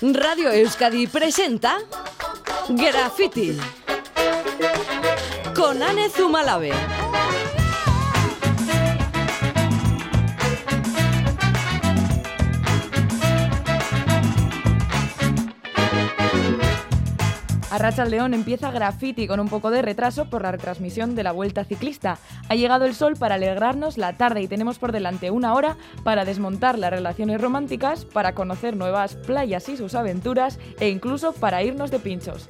Radio Euskadi presenta Graffiti con Anne Zumalave. Arracha León empieza graffiti con un poco de retraso por la retransmisión de la Vuelta Ciclista. Ha llegado el sol para alegrarnos la tarde y tenemos por delante una hora para desmontar las relaciones románticas, para conocer nuevas playas y sus aventuras e incluso para irnos de pinchos.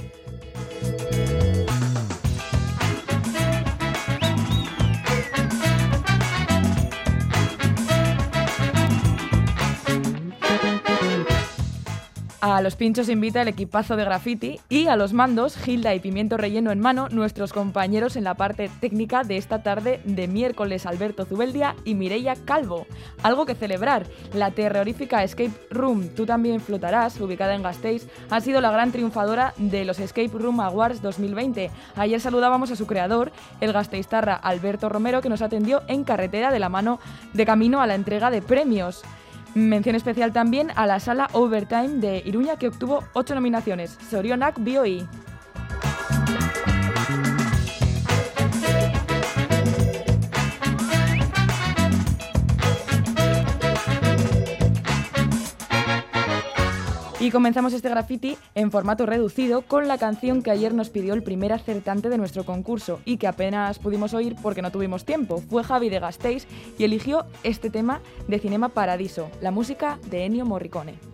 A los pinchos invita el equipazo de graffiti y a los mandos, Gilda y Pimiento Relleno en mano, nuestros compañeros en la parte técnica de esta tarde de miércoles, Alberto Zubeldia y Mireia Calvo. Algo que celebrar, la terrorífica Escape Room Tú también flotarás, ubicada en Gasteiz, ha sido la gran triunfadora de los Escape Room Awards 2020. Ayer saludábamos a su creador, el gasteiztarra Alberto Romero, que nos atendió en carretera de la mano de camino a la entrega de premios. Mención especial también a la sala Overtime de Iruña que obtuvo ocho nominaciones. Sorionak BioI. Y comenzamos este graffiti en formato reducido con la canción que ayer nos pidió el primer acertante de nuestro concurso y que apenas pudimos oír porque no tuvimos tiempo. Fue Javi de Gasteiz y eligió este tema de Cinema Paradiso, la música de Ennio Morricone.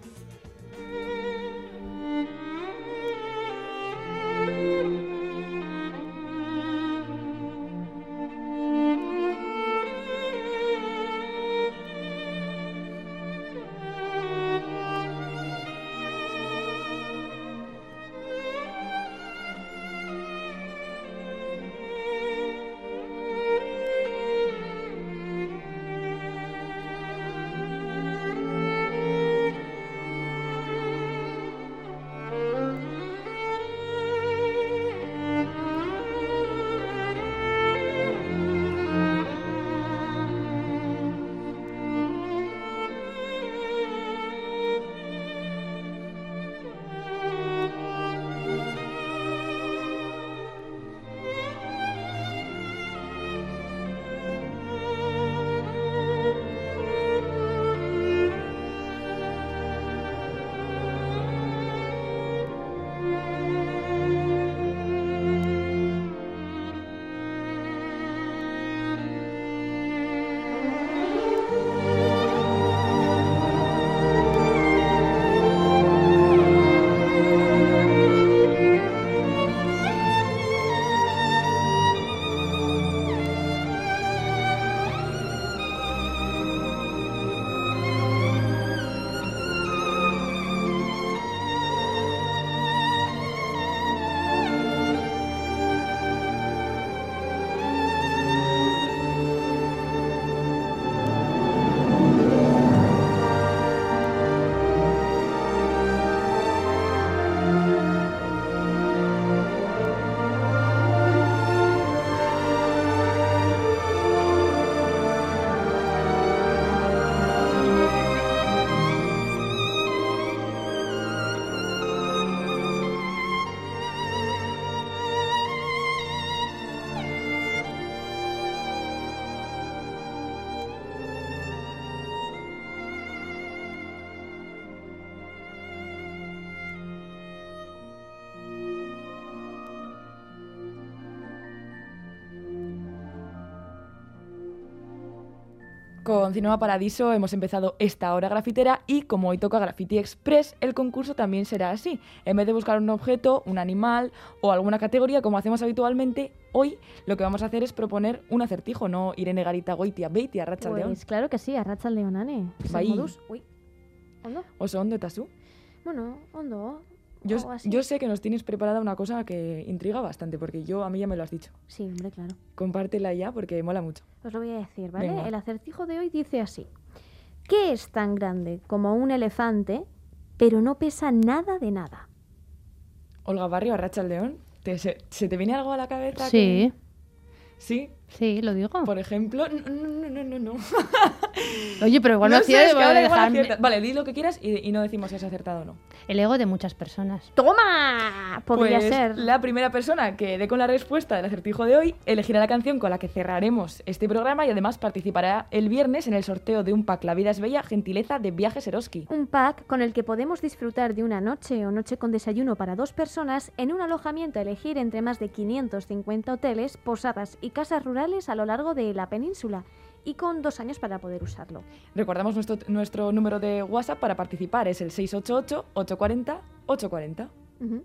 Con Cinema Paradiso hemos empezado esta hora grafitera y como hoy toca Graffiti Express, el concurso también será así. En vez de buscar un objeto, un animal o alguna categoría como hacemos habitualmente, hoy lo que vamos a hacer es proponer un acertijo, no Irene Garita Goitia Beiti a Racha León. Pues claro que sí, a Racha Leonane. Bai. Oso ondo eta zu. Bueno, ondo. Yo, yo sé que nos tienes preparada una cosa que intriga bastante, porque yo a mí ya me lo has dicho. Sí, hombre, claro. Compártela ya porque mola mucho. Os lo voy a decir, ¿vale? Venga. El acertijo de hoy dice así. ¿Qué es tan grande como un elefante, pero no pesa nada de nada? Olga Barrio, a Racha León, ¿te, se, se te viene algo a la cabeza? Sí, que- Sí, sí, lo digo. por ejemplo. No, no, no, no, no. Oye, pero igual acierta. Vale, di lo que quieras y, y no decimos si has acertado o no. El ego de muchas personas. ¡Toma! Podría Pues ser. La primera persona que dé con la respuesta del acertijo de hoy elegirá la canción con la que cerraremos este programa y además participará el viernes en el sorteo de un pack La vida es bella, gentileza de Viajes Eroski. Un pack con el que podemos disfrutar de una noche o noche con desayuno para dos personas en un alojamiento a elegir entre más de 550 hoteles, posadas y casas rurales a lo largo de la península y con dos años para poder usarlo. Recordamos nuestro, nuestro número de WhatsApp para participar, es el 688-840-840. Ujú.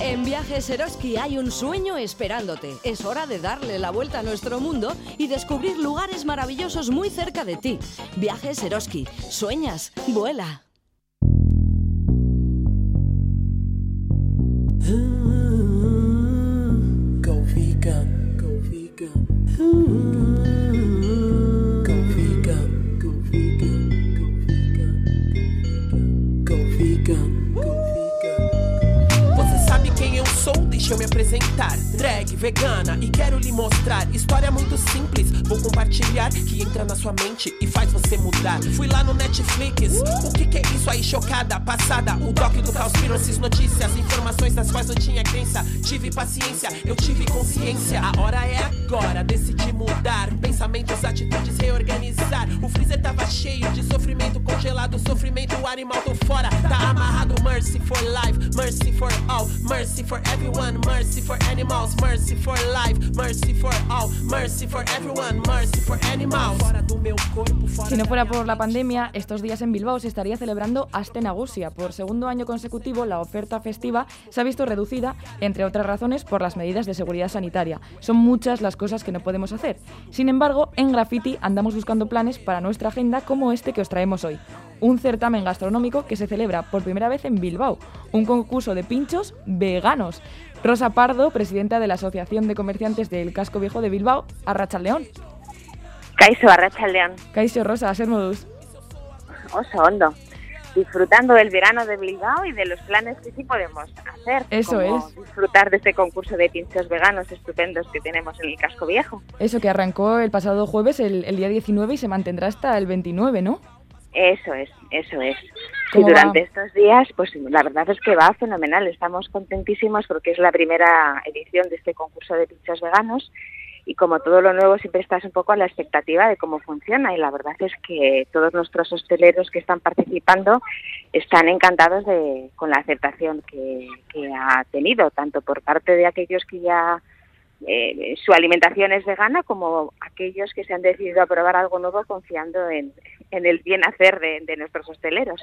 En Viajes Eroski hay un sueño esperándote. Es hora de darle la vuelta a nuestro mundo y descubrir lugares maravillosos muy cerca de ti. Viajes Eroski. Sueñas, vuela. Deixa eu me apresentar. Drag, vegana, e quero lhe mostrar. História muito simples, vou compartilhar. Que entra na sua mente e faz você mudar. Fui lá no Netflix, o que, que é isso aí? Chocada, passada. O doc do Conspiracies, notícias, informações das quais eu tinha crença. Tive paciência, eu tive consciência. A hora é agora, decidi mudar. Pensamentos, atitudes, reorganizar. O freezer tava cheio de sofrimento congelado. Sofrimento, o animal tô fora. Tá amarrado, mercy for life, mercy for all, mercy for everyone, mercy for animals, mercy for life, mercy for all, mercy for everyone, mercy for animals. Fora do meu corpo, fora Si no fuera por la pandemia, estos días en Bilbao se estaría celebrando Aste Nagusia. Por segundo año consecutivo, la oferta festiva se ha visto reducida, entre otras razones, por las medidas de seguridad sanitaria. Son muchas las cosas que no podemos hacer. Sin embargo, en Graffiti andamos buscando planes para nuestra agenda como este que os traemos hoy. Un certamen gastronómico que se celebra por primera vez en Bilbao. Un concurso de pinchos veganos. Rosa Pardo, presidenta de la Asociación de Comerciantes del Casco Viejo de Bilbao, Arrachaldeón. Kaixo Arratsaldean, Kaixo Rosa, ser modus. oso ondo. Disfrutando del verano de Bilbao y de los planes que sí podemos hacer. Eso como es. Disfrutar de este concurso de pinchos veganos estupendos que tenemos en el casco viejo. Eso que arrancó el pasado jueves, el, el día 19, y se mantendrá hasta el 29, ¿no? Eso es, eso es. ¿Cómo durante va? estos días, pues la verdad es que va fenomenal. Estamos contentísimos porque es la primera edición de este concurso de pinchos veganos y como todo lo nuevo siempre estás un poco a la expectativa de cómo funciona y la verdad es que todos nuestros hosteleros que están participando están encantados de, con la aceptación que, que ha tenido, tanto por parte de aquellos que ya eh, su alimentación es vegana como aquellos que se han decidido a probar algo nuevo confiando en, en el bien hacer de, de nuestros hosteleros.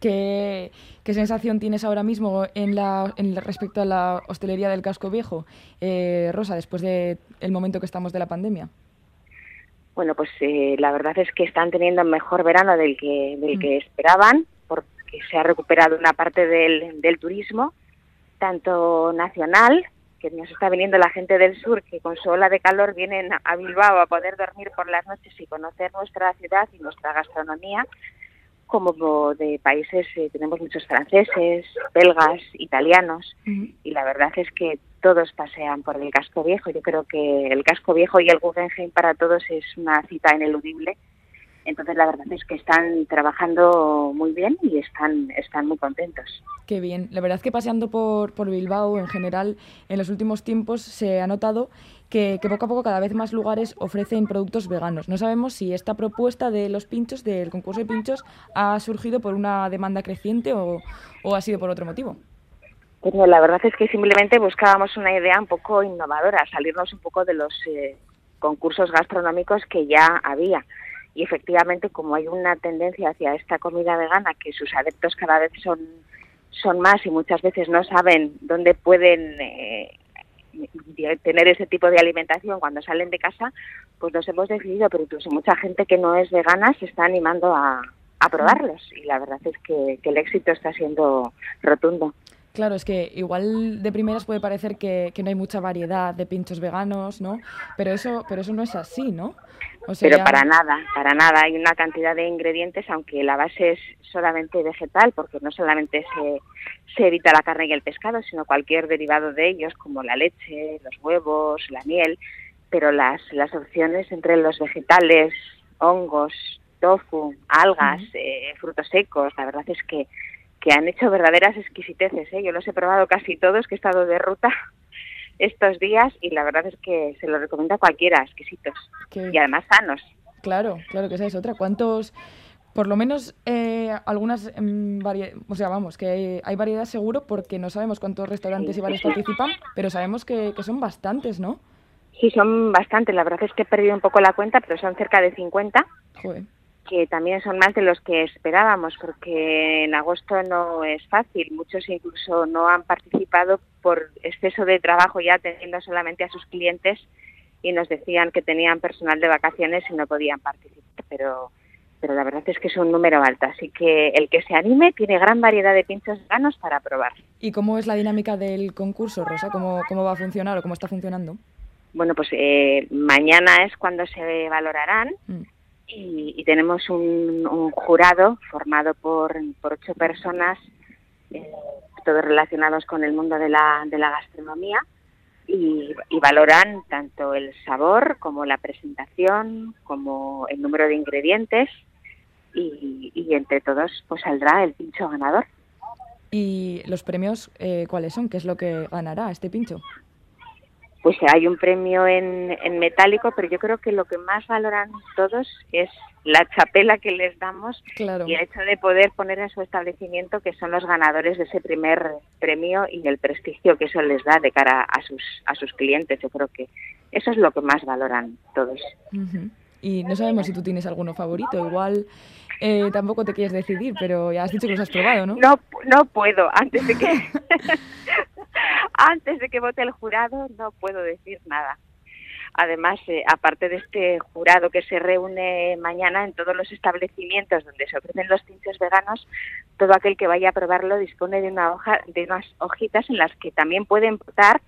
¿Qué, qué sensación tienes ahora mismo en la, en respecto a la hostelería del casco viejo, eh, Rosa, después del el momento que estamos de la pandemia? Bueno, pues eh, la verdad es que están teniendo mejor verano del que, del que esperaban, porque se ha recuperado una parte del, del turismo, tanto nacional, que nos está viniendo la gente del sur, que con su ola de calor vienen a Bilbao a poder dormir por las noches y conocer nuestra ciudad y nuestra gastronomía, como de países, eh, tenemos muchos franceses, belgas, italianos, y la verdad es que todos pasean por el casco viejo. Yo creo que el casco viejo y el Guggenheim para todos es una cita ineludible. Entonces la verdad es que están trabajando muy bien y están, están muy contentos. Qué bien. La verdad es que paseando por, por Bilbao en general, en los últimos tiempos se ha notado que, que poco a poco cada vez más lugares ofrecen productos veganos. No sabemos si esta propuesta de los pinchos, del concurso de pinchos, ha surgido por una demanda creciente o, o ha sido por otro motivo. Pero la verdad es que simplemente buscábamos una idea un poco innovadora, salirnos un poco de los eh, concursos gastronómicos que ya había. Y efectivamente, como hay una tendencia hacia esta comida vegana, que sus adeptos cada vez son, son más y muchas veces no saben dónde pueden eh, tener ese tipo de alimentación cuando salen de casa, pues nos hemos decidido, pero incluso mucha gente que no es vegana se está animando a, probarlos. Y la verdad es que el éxito está siendo rotundo. Claro, es que igual de primeras puede parecer que, que no hay mucha variedad de pinchos veganos, ¿no? Pero eso, pero eso no es así, ¿no? O sea, Pero para nada, para nada. Hay una cantidad de ingredientes, aunque la base es solamente vegetal, porque no solamente se, se evita la carne y el pescado, sino cualquier derivado de ellos, como la leche, los huevos, la miel. Pero las, las opciones entre los vegetales, hongos, tofu, algas, eh, frutos secos. La verdad es que, que han hecho verdaderas exquisiteces. ¿eh? Yo los he probado casi todos, que he estado de ruta estos días y la verdad es que se los recomiendo a cualquiera, exquisitos y además sanos. Claro, claro que esa es otra. ¿Cuántos, por lo menos eh, algunas, mm, varie- o sea, vamos, que hay, hay variedad seguro porque no sabemos cuántos restaurantes y bares participan, pero sabemos que, que son bastantes, ¿no? Sí, son bastantes. La verdad es que he perdido un poco la cuenta, pero son cerca de 50. Joder. Que también son más de los que esperábamos, porque en agosto no es fácil. Muchos incluso no han participado por exceso de trabajo ya teniendo solamente a sus clientes y nos decían que tenían personal de vacaciones y no podían participar, pero pero la verdad es que es un número alto, así que el que se anime tiene gran variedad de pinchos veganos para probar. ¿Y cómo es la dinámica del concurso, Rosa? ¿Cómo, cómo va a funcionar o cómo está funcionando? Bueno, pues eh, mañana es cuando se valorarán Mm. Y, y tenemos un, un jurado formado por, por ocho personas, eh, todos relacionados con el mundo de la, de la gastronomía, y, y valoran tanto el sabor como la presentación, como el número de ingredientes, y, y entre todos pues saldrá el pincho ganador. ¿Y los premios eh, cuáles son? ¿Qué es lo que ganará este pincho? Pues hay un premio en, en metálico, pero yo creo que lo que más valoran todos es la chapela que les damos Claro. y el hecho de poder poner en su establecimiento que son los ganadores de ese primer premio y el prestigio que eso les da de cara a sus a sus clientes. Yo creo que eso es lo que más valoran todos. Y no sabemos si tú tienes alguno favorito. Igual eh, tampoco te quieres decidir, pero ya has dicho que los has probado, ¿no? No no puedo antes de que antes de que vote el jurado no puedo decir nada. Además, eh, aparte de este jurado que se reúne mañana en todos los establecimientos donde se ofrecen los pinchos veganos, todo aquel que vaya a probarlo dispone de una hoja, de unas hojitas en las que también pueden votar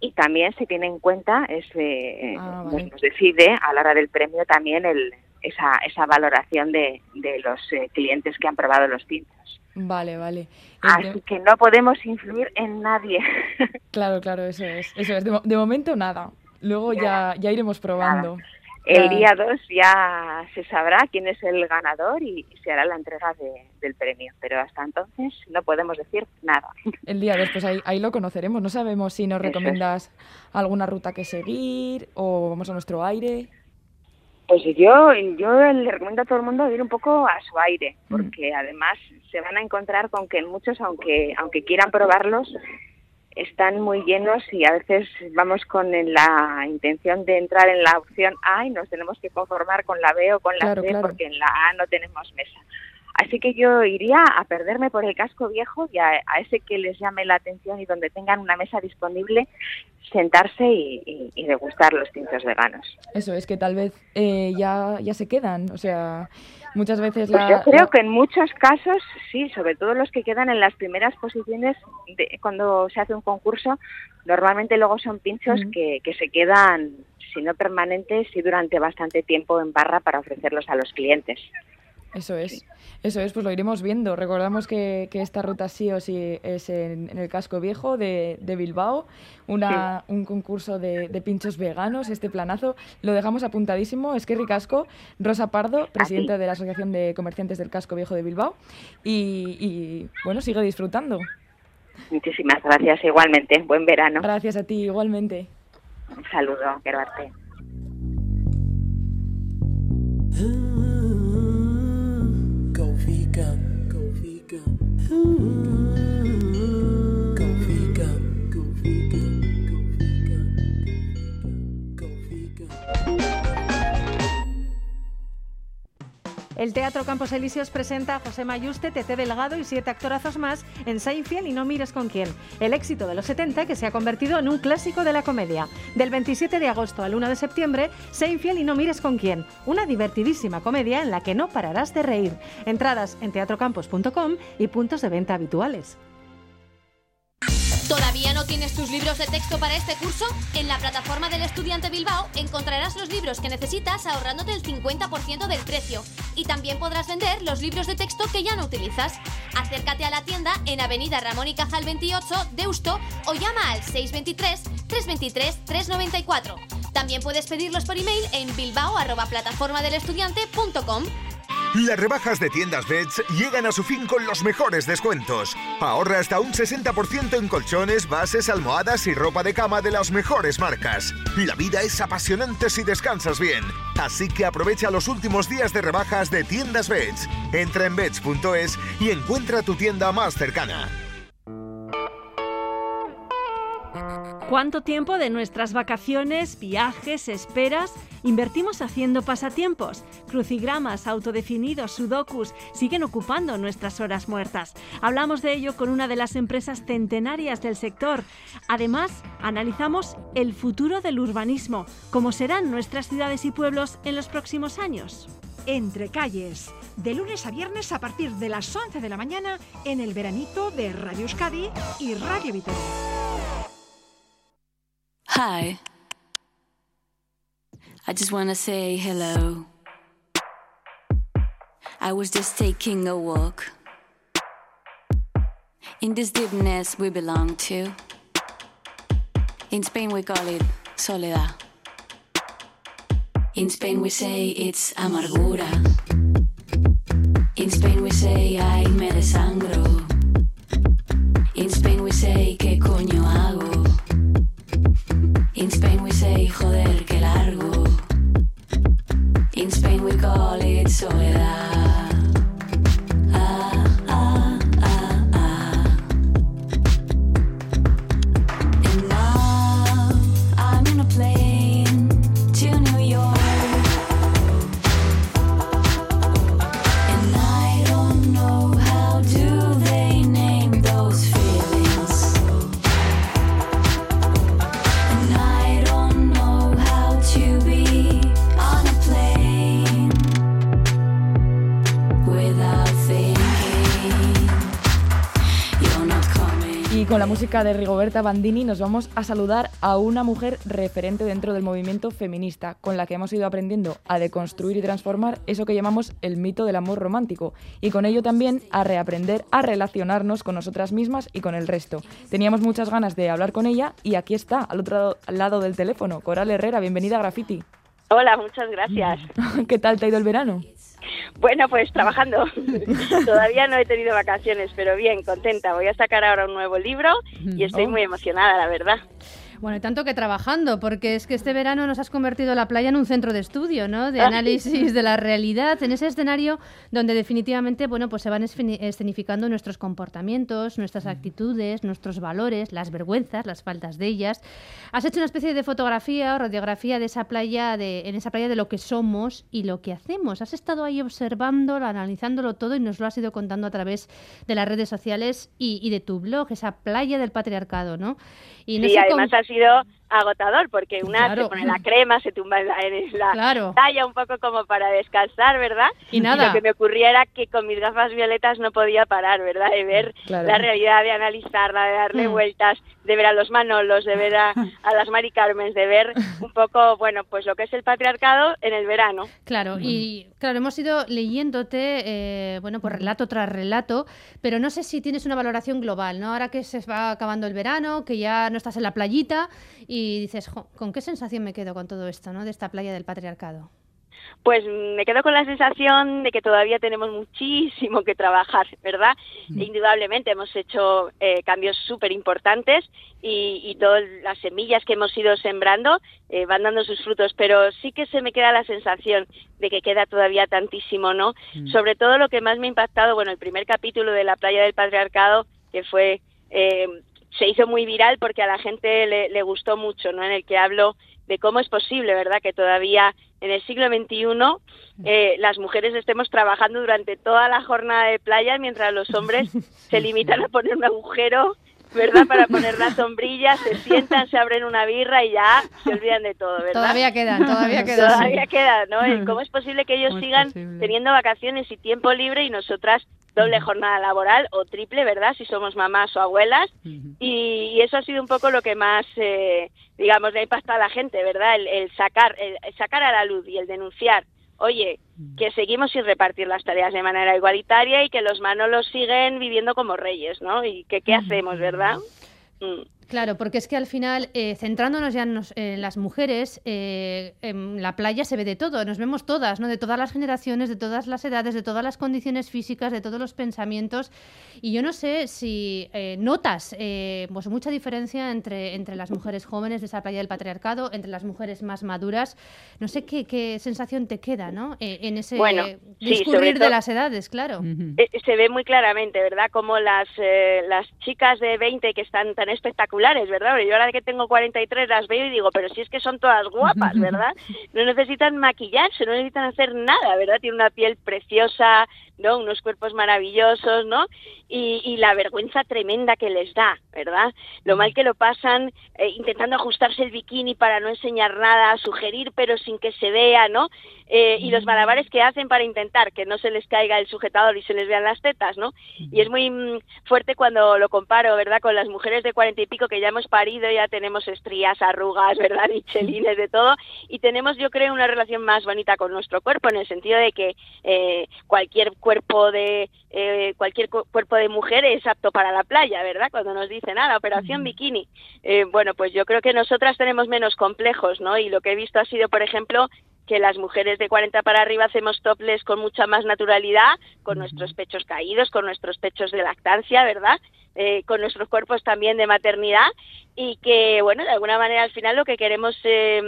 y también se tiene en cuenta, es, eh, Ah, nos- vale. nos decide a la hora del premio también el, esa, esa valoración de, de los eh, clientes que han probado los pinchos. Vale, vale. Así que no podemos influir en nadie. Claro, claro, eso es. Eso es. De, mo- de momento nada. Luego ya, ya iremos probando. El día 2 ya se sabrá quién es el ganador y se hará la entrega de- del premio, pero hasta entonces no podemos decir nada. El día después ahí, ahí lo conoceremos. No sabemos si nos es. recomiendas alguna ruta que seguir o vamos a nuestro aire. Pues yo, yo le recomiendo a todo el mundo ir un poco a su aire, Mm. porque además se van a encontrar con que muchos, aunque, aunque quieran probarlos, están muy llenos y a veces vamos con la intención de entrar en la opción A y nos tenemos que conformar con la B o con la Claro, C claro. porque en la A no tenemos mesa. Así que yo iría a perderme por el casco viejo y a, a ese que les llame la atención y donde tengan una mesa disponible, sentarse y, y- y degustar los tintos veganos. Eso es que tal vez eh, ya, ya se quedan. O sea, muchas veces Pues la... yo creo la- que en muchos casos, sí, sobre todo los que quedan en las primeras posiciones de, cuando se hace un concurso, normalmente luego son pinchos que, que se quedan, si no permanentes, sí durante bastante tiempo en barra para ofrecerlos a los clientes. Eso es, eso es, pues lo iremos viendo. Recordamos que, que esta ruta sí o sí es en, en el casco viejo de, de Bilbao, una, un concurso de, de pinchos veganos, este planazo. Lo dejamos apuntadísimo. Es que Ricasco, Rosa Pardo, presidenta de la Asociación de Comerciantes del Casco Viejo de Bilbao. Y, y, bueno, sigue disfrutando. Muchísimas gracias igualmente. Buen verano. Gracias a ti igualmente. Un saludo, quiero verte. El Teatro Campos Elíseos presenta a José Mayuste, Tete Delgado y siete actorazos más en Seinfeld y No mires con quién. El éxito de los 70 que se ha convertido en un clásico de la comedia. Del 27 de agosto al 1 de septiembre, Seinfeld y No mires con quién. Una divertidísima comedia en la que no pararás de reír. Entradas en teatrocampos.com y puntos de venta habituales. ¿Todavía no tienes tus libros de texto para este curso? En la plataforma del Estudiante Bilbao encontrarás los libros que necesitas ahorrándote el 50% del precio. Y también podrás vender los libros de texto que ya no utilizas. Acércate a la tienda en Avenida Ramón y Cajal 28, Deusto, o llama al 623 323 394. También puedes pedirlos por email en bilbao@plataformadelestudiante.com. Las rebajas de tiendas Beds llegan a su fin con los mejores descuentos. Ahorra hasta un 60% en colchones, bases, almohadas y ropa de cama de las mejores marcas. La vida es apasionante si descansas bien. Así que aprovecha los últimos días de rebajas de tiendas Beds. Entra en beds.es y encuentra tu tienda más cercana. ¿Cuánto tiempo de nuestras vacaciones, viajes, esperas invertimos haciendo pasatiempos? Crucigramas, autodefinidos, sudokus siguen ocupando nuestras horas muertas. Hablamos de ello con una de las empresas centenarias del sector. Además, analizamos el futuro del urbanismo, cómo serán nuestras ciudades y pueblos en los próximos años. Entre calles, de lunes a viernes a partir de las 11 de la mañana en el veranito de Radio Euskadi y Radio Vitoria. Hi. I just want to say hello. I was just taking a walk in this deepness we belong to. In Spain, we call it soledad. In Spain, we say it's amargura. In Spain, we say ay Y con la música de Rigoberta Bandini nos vamos a saludar a una mujer referente dentro del movimiento feminista, con la que hemos ido aprendiendo a deconstruir y transformar eso que llamamos el mito del amor romántico, y con ello también a reaprender a relacionarnos con nosotras mismas y con el resto. Teníamos muchas ganas de hablar con ella y aquí está, al otro lado del teléfono, Coral Herrera, bienvenida a Graffiti. Hola, muchas gracias. ¿Qué tal te ha ido el verano? Bueno, pues trabajando. Todavía no he tenido vacaciones, pero bien, contenta. Voy a sacar ahora un nuevo libro y estoy Oh. muy emocionada, la verdad. Bueno, y tanto que trabajando, porque es que este verano nos has convertido la playa en un centro de estudio, ¿no? De análisis de la realidad, en ese escenario donde definitivamente, bueno, pues se van esceni- escenificando nuestros comportamientos, nuestras actitudes, nuestros valores, las vergüenzas, las faltas de ellas. Has hecho una especie de fotografía o radiografía de esa playa, de, en esa playa de lo que somos y lo que hacemos. Has estado ahí observándolo, analizándolo todo y nos lo has ido contando a través de las redes sociales y, y de tu blog, esa playa del patriarcado, ¿no? Y no sí, con- además ha sido agotador porque una Claro. se pone la crema, se tumba en la, en la Claro. playa un poco como para descansar, ¿verdad? Y nada. lo que me ocurría era que con mis gafas violetas no podía parar, ¿verdad? De ver Claro. la realidad, de analizarla, de darle Mm. vueltas, de ver a los Manolos, de ver a, a las Mari Carmens, de ver un poco, bueno, pues lo que es el patriarcado en el verano. Claro, y claro, hemos ido leyéndote, eh, bueno, pues relato tras relato, pero no sé si tienes una valoración global, ¿no? Ahora que se va acabando el verano, que ya no estás en la playita y dices, "Jo, ¿con qué sensación me quedo con todo esto, ¿no? De esta playa del patriarcado. Pues mm, me quedo con la sensación de que todavía tenemos muchísimo que trabajar, ¿verdad? Indudablemente hemos hecho eh, cambios súper importantes y, y todas las semillas que hemos ido sembrando eh, van dando sus frutos, pero sí que se me queda la sensación de que queda todavía tantísimo, ¿no? Sobre todo lo que más me ha impactado, bueno, el primer capítulo de La playa del patriarcado, que fue... eh, se hizo muy viral porque a la gente le, le gustó mucho, ¿no? En el que hablo de cómo es posible, ¿verdad?, que todavía en el siglo XXI eh, las mujeres estemos trabajando durante toda la jornada de playa mientras los hombres se limitan a poner un agujero, ¿verdad?, para poner la sombrilla, se sientan, se abren una birra y ya se olvidan de todo, ¿verdad? Todavía quedan, todavía quedan. Todavía queda, ¿no? El ¿Cómo es posible que ellos ¿Cómo es sigan posible? teniendo vacaciones y tiempo libre y nosotras doble jornada laboral o triple, ¿verdad? Si somos mamás o abuelas. Y, y eso ha sido un poco lo que más, eh, digamos, le ha impactado a la gente, ¿verdad? El, el sacar, el, el sacar a la luz y el denunciar. Oye, que seguimos sin repartir las tareas de manera igualitaria y que los manolos siguen viviendo como reyes, ¿no? Y que qué hacemos, ¿verdad? Mm. Claro, porque es que al final, eh, centrándonos ya en, nos- en las mujeres, eh, en la playa se ve de todo, nos vemos todas, ¿no? De todas las generaciones, de todas las edades, de todas las condiciones físicas, de todos los pensamientos. Y yo no sé si eh, notas eh, pues mucha diferencia entre, entre las mujeres jóvenes de esa playa del patriarcado, entre las mujeres más maduras. No sé qué, qué sensación te queda, ¿no? Eh, en ese Bueno, discurrir de las edades, claro. Eh, se ve muy claramente, ¿verdad? Como las, eh, las chicas de 20 que están tan espectaculares, ¿verdad? Porque Yo ahora que tengo 43 las veo y digo, pero si es que son todas guapas, ¿verdad? No necesitan maquillarse, no necesitan hacer nada, ¿verdad? Tienen una piel preciosa, ¿no? Unos cuerpos maravillosos, ¿no? Y, y la vergüenza tremenda que les da, ¿verdad? Lo mal que lo pasan eh, intentando ajustarse el bikini para no enseñar nada, sugerir pero sin que se vea, ¿no? Eh, y los malabares que hacen para intentar que no se les caiga el sujetador y se les vean las tetas, ¿no? Y es muy mm, fuerte cuando lo comparo, ¿verdad? Con las mujeres de cuarenta y pico que ya hemos parido, ya tenemos estrías, arrugas, ¿verdad? Michelines, de todo. Y tenemos, yo creo, una relación más bonita con nuestro cuerpo, en el sentido de que eh, cualquier cuerpo de eh, cualquier cu- cuerpo de mujer es apto para la playa, ¿verdad? Cuando nos dicen, ah, la operación bikini. Eh, bueno, pues yo creo que nosotras tenemos menos complejos, ¿no? Y lo que he visto ha sido, por ejemplo, que las mujeres de 40 para arriba hacemos topless con mucha más naturalidad, con nuestros pechos caídos, con nuestros pechos de lactancia, ¿verdad? Eh, con nuestros cuerpos también de maternidad y que, bueno, de alguna manera al final lo que queremos eh,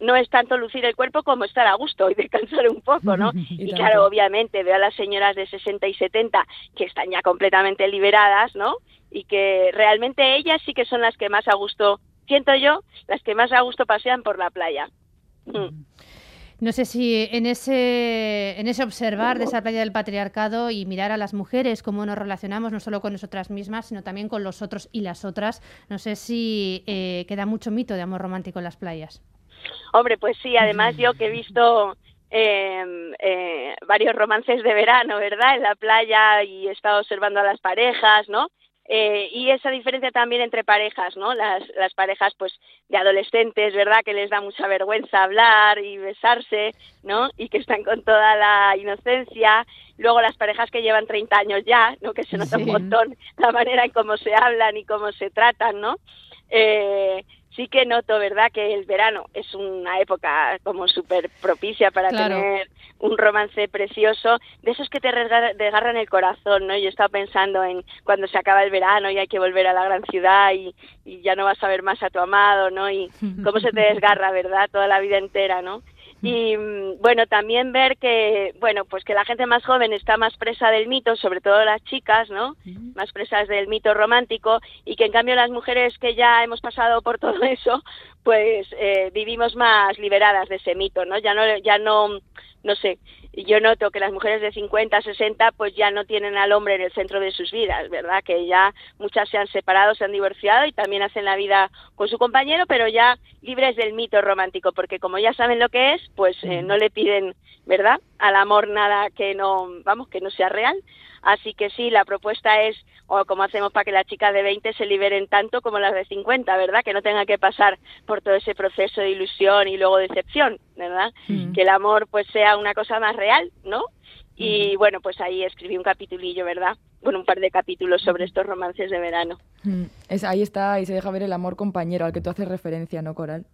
no es tanto lucir el cuerpo como estar a gusto y descansar un poco, ¿no? Y claro, obviamente veo a las señoras de 60 y 70 que están ya completamente liberadas, ¿no? Y que realmente ellas sí que son las que más a gusto, siento yo, las que más a gusto pasean por la playa. Mm. No sé si en ese, en ese observar de esa playa del patriarcado y mirar a las mujeres, cómo nos relacionamos no solo con nosotras mismas, sino también con los otros y las otras, no sé si eh, queda mucho mito de amor romántico en las playas. Hombre, pues sí, además yo que he visto eh, eh, varios romances de verano, ¿verdad? En la playa y he estado observando a las parejas, ¿no? Eh, y esa diferencia también entre parejas, ¿no? Las, las parejas, pues, de adolescentes, ¿verdad? Que les da mucha vergüenza hablar y besarse, ¿no? Y que están con toda la inocencia. Luego las parejas que llevan 30 años ya, ¿no? Que se nota un montón la manera en cómo se hablan y cómo se tratan, ¿no? Eh, sí que noto, ¿verdad?, que el verano es una época como súper propicia para Claro. tener un romance precioso, de esos que te desgarran el corazón, ¿no? Yo he estado pensando en cuando se acaba el verano y hay que volver a la gran ciudad y, y ya no vas a ver más a tu amado, ¿no? Y cómo se te desgarra, ¿verdad?, toda la vida entera, ¿no? Y bueno, también ver que, bueno, pues que la gente más joven está más presa del mito, sobre todo las chicas, ¿no? Más presas del mito romántico y que en cambio las mujeres que ya hemos pasado por todo eso, pues eh, vivimos más liberadas de ese mito, ¿no? Ya no, ya no, no sé, yo noto que las mujeres de 50, 60 pues ya no tienen al hombre en el centro de sus vidas, ¿verdad? Que ya muchas se han separado, se han divorciado y también hacen la vida con su compañero, pero ya libres del mito romántico, porque como ya saben lo que es, pues eh, no le piden, ¿verdad? Al amor nada que no, vamos, que no sea real. Así que sí, la propuesta es, o como hacemos para que las chicas de 20 se liberen tanto como las de 50, ¿verdad? Que no tengan que pasar por todo ese proceso de ilusión y luego decepción, ¿verdad? Que el amor pues sea una cosa más real, ¿no? Y bueno, pues ahí escribí un capitulillo, ¿verdad? Bueno, un par de capítulos sobre estos romances de verano. Mm, Es, ahí está y se deja ver el amor compañero al que tú haces referencia, ¿no, Coral?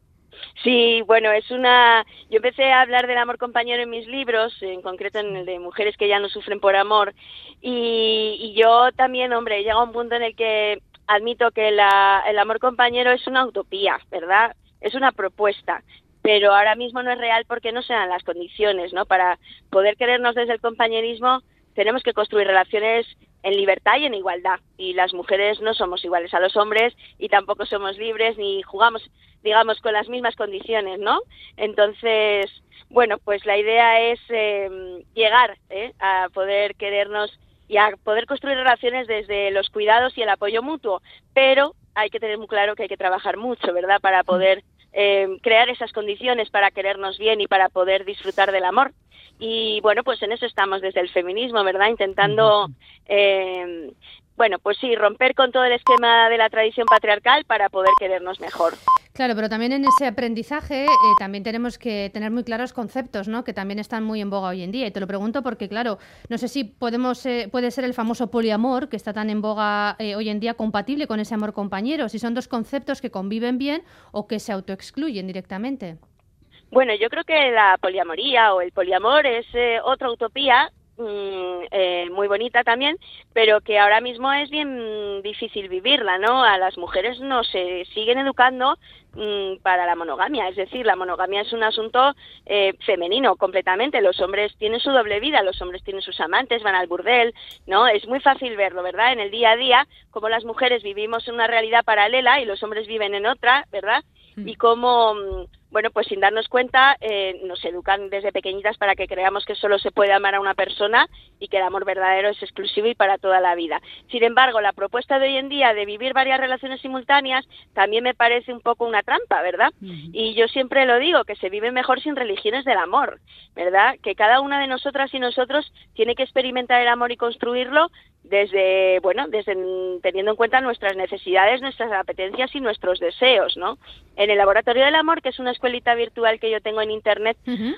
Sí, bueno, es una. Yo empecé a hablar del amor compañero en mis libros, en concreto en el de mujeres que ya no sufren por amor, y, yo también, hombre, llega un punto en el que admito que la- el amor compañero es una utopía, ¿verdad? Es una propuesta, pero ahora mismo no es real porque no se dan las condiciones, ¿no? Para poder querernos desde el compañerismo tenemos que construir relaciones en libertad y en igualdad. Y las mujeres no somos iguales a los hombres y tampoco somos libres ni jugamos, digamos, con las mismas condiciones, ¿no? Entonces, bueno, pues la idea es eh, llegar ¿eh? a poder querernos y a poder construir relaciones desde los cuidados y el apoyo mutuo, pero hay que tener muy claro que hay que trabajar mucho, ¿verdad?, para poder eh, crear esas condiciones para querernos bien y para poder disfrutar del amor. Y bueno, pues en eso estamos desde el feminismo, ¿verdad? Intentando, eh, bueno, pues sí, romper con todo el esquema de la tradición patriarcal para poder querernos mejor. Claro, pero también en ese aprendizaje eh, también tenemos que tener muy claros conceptos, ¿no? Que también están muy en boga hoy en día. Y te lo pregunto porque, claro, no sé si podemos eh, puede ser el famoso poliamor que está tan en boga eh, hoy en día compatible con ese amor compañero. Si son dos conceptos que conviven bien o que se autoexcluyen directamente. Bueno, yo creo que la poliamoría o el poliamor es eh, otra utopía mm, eh, muy bonita también, pero que ahora mismo es bien difícil vivirla, ¿no? A las mujeres no se siguen educando mm, para la monogamia, es decir, la monogamia es un asunto eh, femenino completamente. Los hombres tienen su doble vida, los hombres tienen sus amantes, van al burdel, ¿no? Es muy fácil verlo, ¿verdad? En el día a día, como las mujeres vivimos en una realidad paralela y los hombres viven en otra, ¿verdad? Y cómo, mm, bueno, pues sin darnos cuenta, eh, nos educan desde pequeñitas para que creamos que solo se puede amar a una persona y que el amor verdadero es exclusivo y para toda la vida. Sin embargo, la propuesta de hoy en día de vivir varias relaciones simultáneas también me parece un poco una trampa, ¿verdad? Y yo siempre lo digo, que se vive mejor sin religiones del amor, ¿verdad? Que cada una de nosotras y nosotros tiene que experimentar el amor y construirlo desde, bueno, desde teniendo en cuenta nuestras necesidades, nuestras apetencias y nuestros deseos, ¿no? En el Laboratorio del Amor, que es una escuelita virtual que yo tengo en Internet,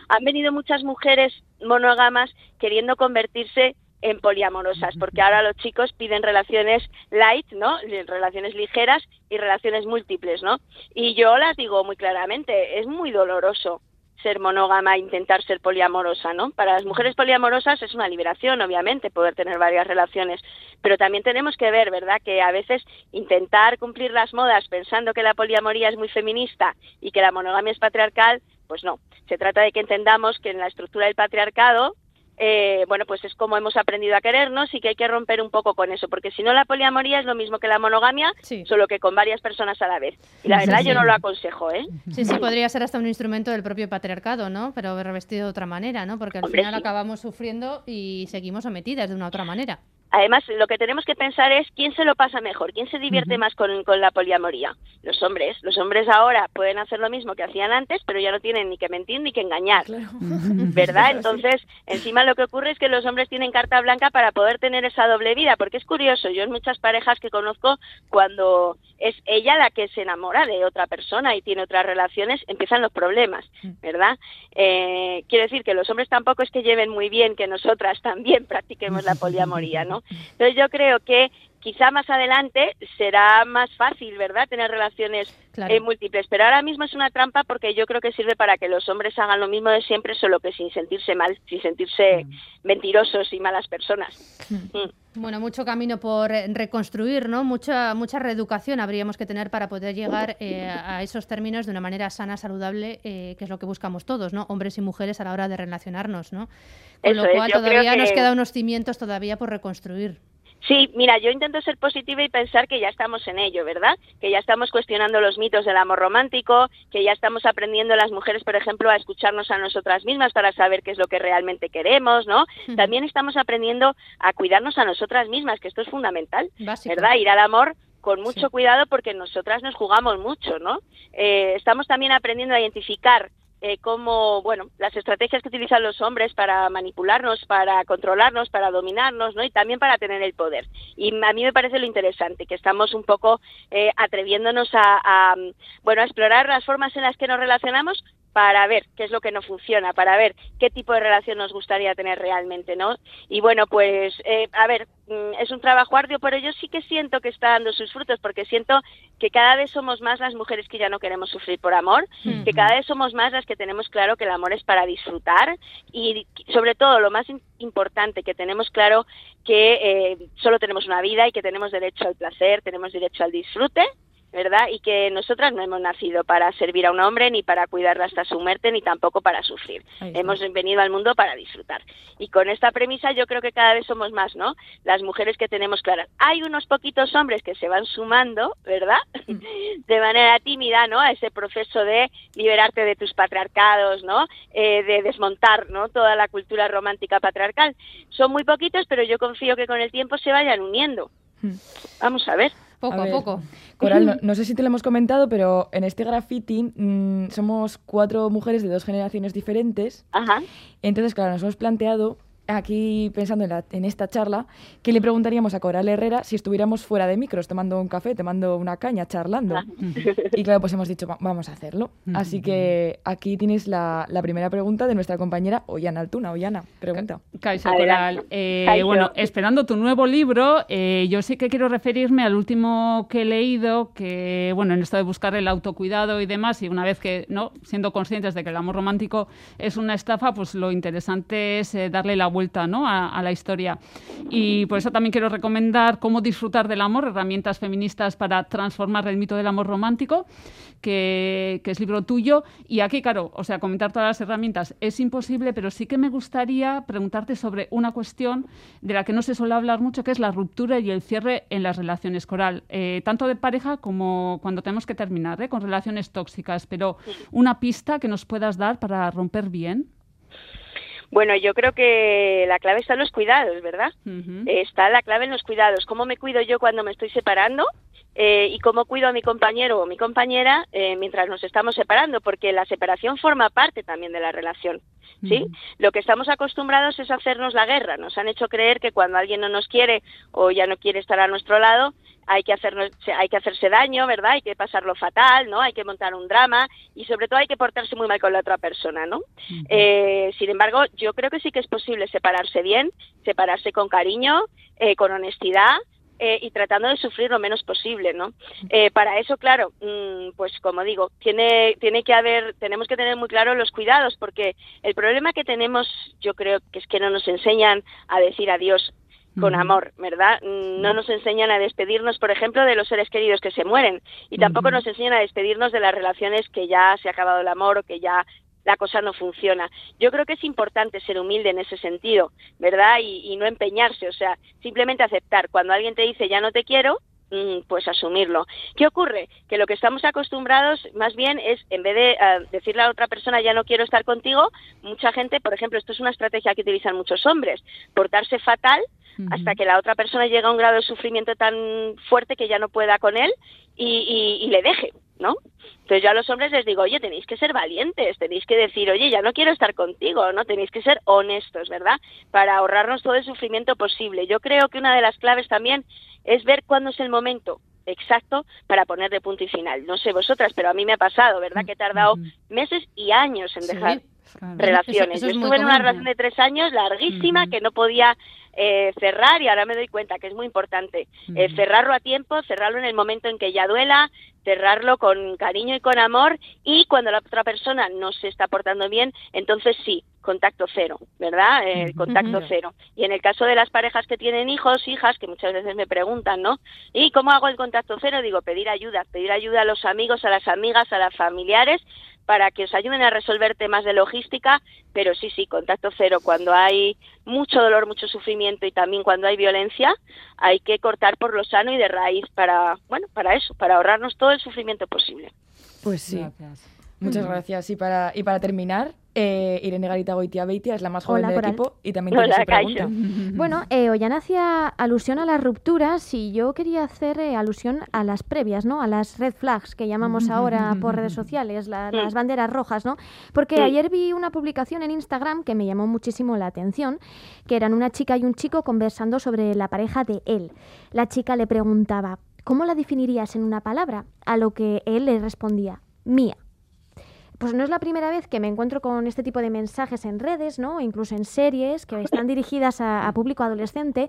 han venido muchas mujeres monógamas queriendo convertirse en poliamorosas, porque ahora los chicos piden relaciones light, ¿no? Relaciones ligeras y relaciones múltiples, ¿no? Y yo las digo muy claramente, es muy doloroso ser monógama intentar ser poliamorosa, ¿no? Para las mujeres poliamorosas es una liberación, obviamente, poder tener varias relaciones, pero también tenemos que ver, ¿verdad?, que a veces intentar cumplir las modas pensando que la poliamoría es muy feminista y que la monogamia es patriarcal, pues no. Se trata de que entendamos que en la estructura del patriarcado eh, bueno, pues es como hemos aprendido a querernos y que hay que romper un poco con eso, porque si no la poliamoría es lo mismo que la monogamia, solo que con varias personas a la vez. Y la verdad sí. yo no lo aconsejo, ¿eh? Sí, sí, podría ser hasta un instrumento del propio patriarcado, ¿no? Pero revestido de otra manera, ¿no? Porque al Hombre, final acabamos sufriendo y seguimos sometidas de una otra manera. Además, lo que tenemos que pensar es quién se lo pasa mejor, quién se divierte más con, con la poliamoría. Los hombres. Los hombres ahora pueden hacer lo mismo que hacían antes, pero ya no tienen ni que mentir ni que engañar. ¿Verdad? Entonces, encima lo que ocurre es que los hombres tienen carta blanca para poder tener esa doble vida, porque es curioso, yo en muchas parejas que conozco, cuando es ella la que se enamora de otra persona y tiene otras relaciones, empiezan los problemas, ¿verdad? Eh, quiero decir que los hombres tampoco es que lleven muy bien que nosotras también practiquemos la poliamoría, ¿no? Entonces yo creo que quizá más adelante será más fácil, ¿verdad?, tener relaciones Claro. eh, múltiples, pero ahora mismo es una trampa porque yo creo que sirve para que los hombres hagan lo mismo de siempre, solo que sin sentirse mal, sin sentirse mentirosos y malas personas. Mm. Bueno, mucho camino por eh, reconstruir, ¿no? Mucha, mucha reeducación habríamos que tener para poder llegar eh, a esos términos de una manera sana, saludable, eh, que es lo que buscamos todos, ¿no? Hombres y mujeres a la hora de relacionarnos, ¿no? Con Eso lo cual todavía nos que- quedan unos cimientos todavía por reconstruir. Sí, mira, yo intento ser positiva y pensar que ya estamos en ello, ¿verdad? Que ya estamos cuestionando los mitos del amor romántico, que ya estamos aprendiendo las mujeres, por ejemplo, a escucharnos a nosotras mismas para saber qué es lo que realmente queremos, ¿no? También estamos aprendiendo a cuidarnos a nosotras mismas, que esto es fundamental, Básico. ¿verdad? Ir al amor con mucho cuidado porque nosotras nos jugamos mucho, ¿no? Eh, estamos también aprendiendo a identificar eh, cómo, bueno, las estrategias que utilizan los hombres para manipularnos, para controlarnos, para dominarnos, ¿no? Y también para tener el poder. Y a mí me parece lo interesante, que estamos un poco eh, atreviéndonos a, a, bueno, a explorar las formas en las que nos relacionamos para ver qué es lo que no funciona, para ver qué tipo de relación nos gustaría tener realmente, ¿no? Y bueno, pues, eh, a ver, mm, es un trabajo arduo, pero yo sí que siento que está dando sus frutos, porque siento que cada vez somos más las mujeres que ya no queremos sufrir por amor, que cada vez somos más las que tenemos claro que el amor es para disfrutar y sobre todo lo más importante que tenemos claro que eh, solo tenemos una vida y que tenemos derecho al placer, tenemos derecho al disfrute. ¿Verdad? Y que nosotras no hemos nacido para servir a un hombre, ni para cuidarla hasta su muerte, ni tampoco para sufrir. Hemos venido al mundo para disfrutar. Y con esta premisa yo creo que cada vez somos más, ¿no? Las mujeres que tenemos claras. Hay unos poquitos hombres que se van sumando, ¿verdad? De manera tímida, ¿no? A ese proceso de liberarte de tus patriarcados, ¿no? Eh, de desmontar, ¿no? Toda la cultura romántica patriarcal. Son muy poquitos, pero yo confío que con el tiempo se vayan uniendo. Vamos a ver. Poco A a, ver, poco. Coral, no, no sé si te lo hemos comentado, pero en este graffiti mm, somos cuatro mujeres de dos generaciones diferentes. Ajá. Entonces, claro, nos hemos planteado aquí pensando en, la- en esta charla, ¿qué le preguntaríamos a Coral Herrera si estuviéramos fuera de micros, tomando un café, tomando una caña, charlando? Y claro, pues hemos dicho, "Va- vamos a hacerlo. Así que aquí tienes la, la primera pregunta de nuestra compañera Ollana Altuna. Ollana, pregunta. Kaixo, Coral. Eh, bueno, esperando tu nuevo libro, eh, yo sí que quiero referirme al último que he leído, que, bueno, en esto de buscar el autocuidado y demás, y una vez que, ¿no? Siendo conscientes de que el amor romántico es una estafa, pues lo interesante es eh, darle la vuelta, ¿no? A, a la historia. Y por eso también quiero recomendar Cómo disfrutar del amor, herramientas feministas para transformar el mito del amor romántico, que, que es libro tuyo. Y aquí, claro, o sea, comentar todas las herramientas es imposible, pero sí que me gustaría preguntarte sobre una cuestión de la que no se suele hablar mucho, que es la ruptura y el cierre en las relaciones coral, eh, tanto de pareja como cuando tenemos que terminar, ¿eh? con relaciones tóxicas. Pero una pista que nos puedas dar para romper bien. Bueno, yo creo que la clave está en los cuidados, ¿verdad? Está la clave en los cuidados. ¿Cómo me cuido yo cuando me estoy separando? Eh, y cómo cuido a mi compañero o mi compañera eh, mientras nos estamos separando, porque la separación forma parte también de la relación. ¿sí? Lo que estamos acostumbrados es hacernos la guerra. Nos han hecho creer que cuando alguien no nos quiere o ya no quiere estar a nuestro lado, hay que hacernos, hay que hacerse daño, ¿verdad? Hay que pasarlo fatal, ¿no? Hay que montar un drama y sobre todo hay que portarse muy mal con la otra persona, ¿no? Eh, sin embargo, yo creo que sí que es posible separarse bien, separarse con cariño, eh, con honestidad. Eh, y tratando de sufrir lo menos posible, ¿no? Eh, para eso, claro, mm, pues como digo, tiene, tiene que haber, tenemos que tener muy claro los cuidados, porque el problema que tenemos, yo creo que es que no nos enseñan a decir adiós con amor, ¿verdad? Mm, No nos enseñan a despedirnos, por ejemplo, de los seres queridos que se mueren y tampoco nos enseñan a despedirnos de las relaciones que ya se ha acabado el amor o que ya la cosa no funciona. Yo creo que es importante ser humilde en ese sentido, ¿verdad? Y, y no empeñarse, o sea, simplemente aceptar. Cuando alguien te dice ya no te quiero, mm, pues asumirlo. ¿Qué ocurre? Que lo que estamos acostumbrados más bien es, en vez de eh, decirle a la otra persona ya no quiero estar contigo, mucha gente, por ejemplo, esto es una estrategia que utilizan muchos hombres, portarse fatal hasta que la otra persona llega a un grado de sufrimiento tan fuerte que ya no pueda con él y, y- y le deje, ¿no? Entonces yo a los hombres les digo, oye, tenéis que ser valientes, tenéis que decir, oye, ya no quiero estar contigo, ¿no? Tenéis que ser honestos, ¿verdad? Para ahorrarnos todo el sufrimiento posible. Yo creo que una de las claves también es ver cuándo es el momento exacto para ponerle punto y final. No sé vosotras, pero a mí me ha pasado, ¿verdad? Que he tardado meses y años en Sí, dejar claro. relaciones. Eso- eso es Yo estuve en una relación de tres años larguísima que no podía eh, cerrar y ahora me doy cuenta que es muy importante eh, cerrarlo a tiempo, cerrarlo en el momento en que ya duela, cerrarlo con cariño y con amor y cuando la otra persona no se está portando bien, entonces sí, contacto cero, ¿verdad? Eh, contacto cero. Y en el caso de las parejas que tienen hijos, hijas, que muchas veces me preguntan, ¿no? ¿Y cómo hago el contacto cero? Digo, pedir ayuda, pedir ayuda a los amigos, a las amigas, a las familiares, para que os ayuden a resolver temas de logística, pero sí, sí, contacto cero. Cuando hay mucho dolor, mucho sufrimiento y también cuando hay violencia, hay que cortar por lo sano y de raíz para, bueno, para eso, para ahorrarnos todo el sufrimiento posible. Pues sí. Muchas gracias. Y para, y para terminar, eh, Irene Garita Goitia Beitia es la más joven Hola, del Coral. equipo y también tiene su pregunta. Bueno, eh, Ollana hacía alusión a las rupturas y yo quería hacer eh, alusión a las previas, ¿no? A las red flags que llamamos ahora por redes sociales, la- las banderas rojas, ¿no? Porque Sí. ayer vi una publicación en Instagram que me llamó muchísimo la atención, que eran una chica y un chico conversando sobre la pareja de él. La chica le preguntaba, ¿cómo la definirías en una palabra? A lo que él le respondía, mía. Pues no es la primera vez que me encuentro con este tipo de mensajes en redes, ¿no? O incluso en series que están dirigidas a, a público adolescente.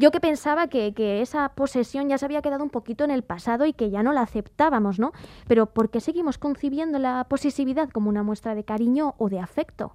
Yo que pensaba que, que esa posesión ya se había quedado un poquito en el pasado y que ya no la aceptábamos, ¿no? Pero ¿por qué seguimos concibiendo la posesividad como una muestra de cariño o de afecto?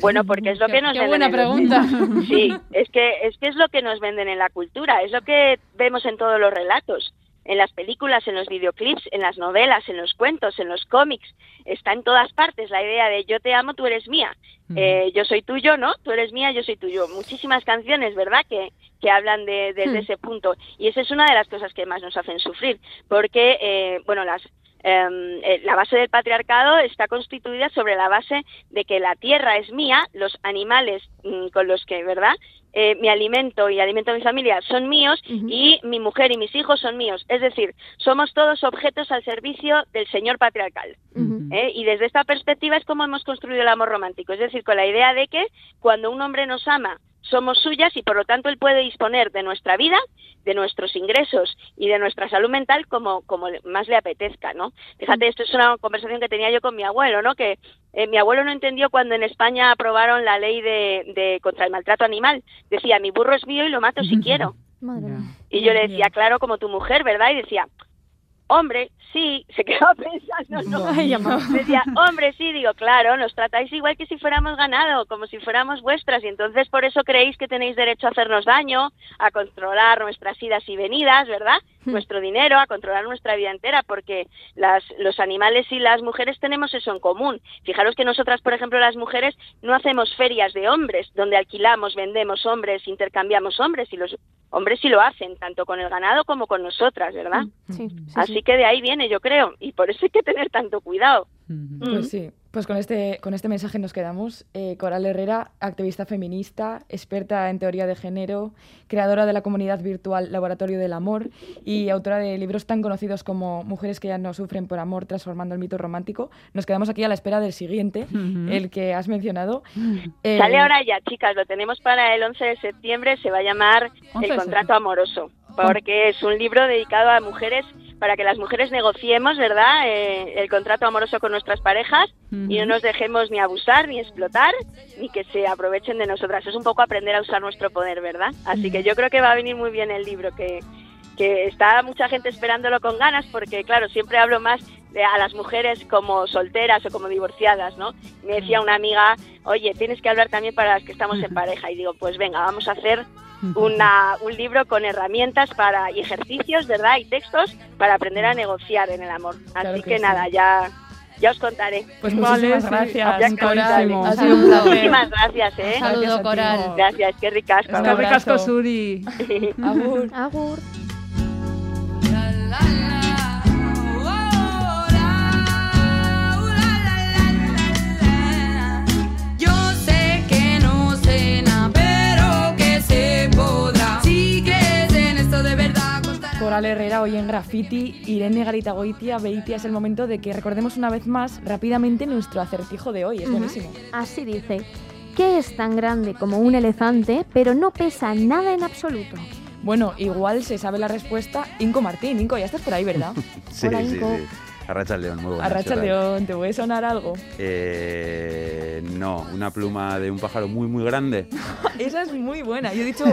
Bueno, porque es lo que nos qué venden buena en pregunta. Sí, es que es que es lo que nos venden en la cultura, es lo que vemos en todos los relatos, en las películas, en los videoclips, en las novelas, en los cuentos, en los cómics, está en todas partes la idea de yo te amo, tú eres mía, Eh, yo soy tuyo, ¿no? Tú eres mía, yo soy tuyo. Muchísimas canciones, ¿verdad? Que que hablan de, desde Hmm. ese punto y esa es una de las cosas que más nos hacen sufrir, porque eh, bueno las em, eh, la base del patriarcado está constituida sobre la base de que la tierra es mía, los animales mm, con los que, ¿verdad? Eh, mi alimento y alimento a mi familia son míos y mi mujer y mis hijos son míos. Es decir, somos todos objetos al servicio del señor patriarcal. ¿eh? Y desde esta perspectiva es como hemos construido el amor romántico. Es decir, con la idea de que cuando un hombre nos ama, somos suyas y por lo tanto él puede disponer de nuestra vida, de nuestros ingresos y de nuestra salud mental como, como más le apetezca, ¿no? Fíjate, esto es una conversación que tenía yo con mi abuelo, ¿no? Que eh, mi abuelo no entendió cuando en España aprobaron la ley de, de contra el maltrato animal. Decía, mi burro es mío y lo mato si quiero. Y yo le decía, claro, como tu mujer, ¿verdad? Y decía, hombre, sí, se quedaba pensando, no. Decía, hombre, sí, digo, claro, nos tratáis igual que si fuéramos ganado, como si fuéramos vuestras, y entonces por eso creéis que tenéis derecho a hacernos daño, a controlar nuestras idas y venidas, ¿verdad? Nuestro dinero, a controlar nuestra vida entera, porque las, los animales y las mujeres tenemos eso en común. Fijaros que nosotras, por ejemplo, las mujeres, no hacemos ferias de hombres, donde alquilamos, vendemos hombres, intercambiamos hombres, y los hombres sí lo hacen, tanto con el ganado como con nosotras, ¿verdad? Sí, Así que de ahí viene, yo creo, y por eso hay que tener tanto cuidado. Pues sí, pues con este, con este mensaje nos quedamos. Eh, Coral Herrera, activista feminista, experta en teoría de género, creadora de la comunidad virtual Laboratorio del Amor y autora de libros tan conocidos como Mujeres que ya no sufren por amor, transformando el mito romántico. Nos quedamos aquí a la espera del siguiente, el que has mencionado. Eh, Sale ahora ya, chicas, lo tenemos para el 11 de septiembre, se va a llamar 11 El contrato amoroso, porque es un libro dedicado a mujeres para que las mujeres negociemos, ¿verdad?, Eh, el contrato amoroso con nuestras parejas y no nos dejemos ni abusar, ni explotar, ni que se aprovechen de nosotras. Es un poco aprender a usar nuestro poder, ¿verdad? Así que yo creo que va a venir muy bien el libro, que, que está mucha gente esperándolo con ganas, porque claro, siempre hablo más de a las mujeres como solteras o como divorciadas, ¿no? Me decía una amiga, oye, tienes que hablar también para las que estamos en pareja. Y digo, pues venga, vamos a hacer una, un libro con herramientas para y ejercicios, ¿verdad? Y textos para aprender a negociar en el amor. Así que que, sí. nada, ya, ya os contaré. Pues muchísimas gracias, Ya que Coral. os Ha sido un placer. Muchísimas gracias, ¿eh? Un saludo, Gracias. Coral. Gracias, qué ricasco. Un abrazo. Suri. Agur. Agur. Yo se podrá. Si crees en esto de verdad. Coral Herrera hoy en Graffiti, Irene Garita Goitia, Beitia, es el momento de que recordemos una vez más rápidamente nuestro acertijo de hoy, es buenísimo. Así dice. ¿Qué es tan grande como un elefante, pero no pesa nada en absoluto? Bueno, igual se sabe la respuesta. Inco Martín, Inco, ya estás por ahí, ¿verdad? Sí, Hola, sí, Inco. sí. Arracha el león, muy buenas. Arracha. León, ¿te puede sonar algo? Eh, no, una pluma de un pájaro muy, muy grande. Esa es muy buena. Yo he dicho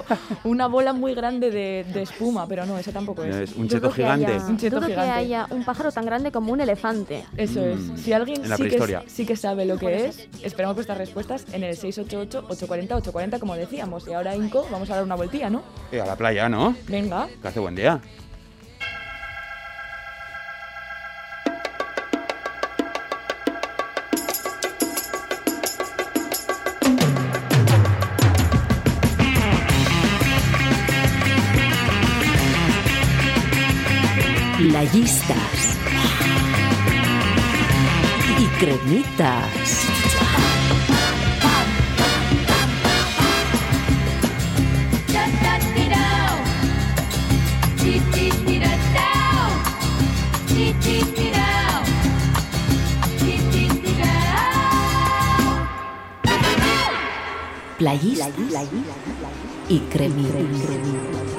una bola muy grande de, de espuma, pero no, esa tampoco es. No, es un cheto que gigante. haya- Un cheto dudo que gigante. haya un pájaro tan grande como un elefante. Eso es. Mm, Si alguien en la sí que, sí que sabe lo que es, esperamos vuestras respuestas en el 688-840-840, como decíamos. Y ahora, Inco, vamos a dar una vueltilla, ¿no? Eh, a la playa, ¿no? Venga. Que hace buen día. Y cremitas. Playistas. Y cremitas.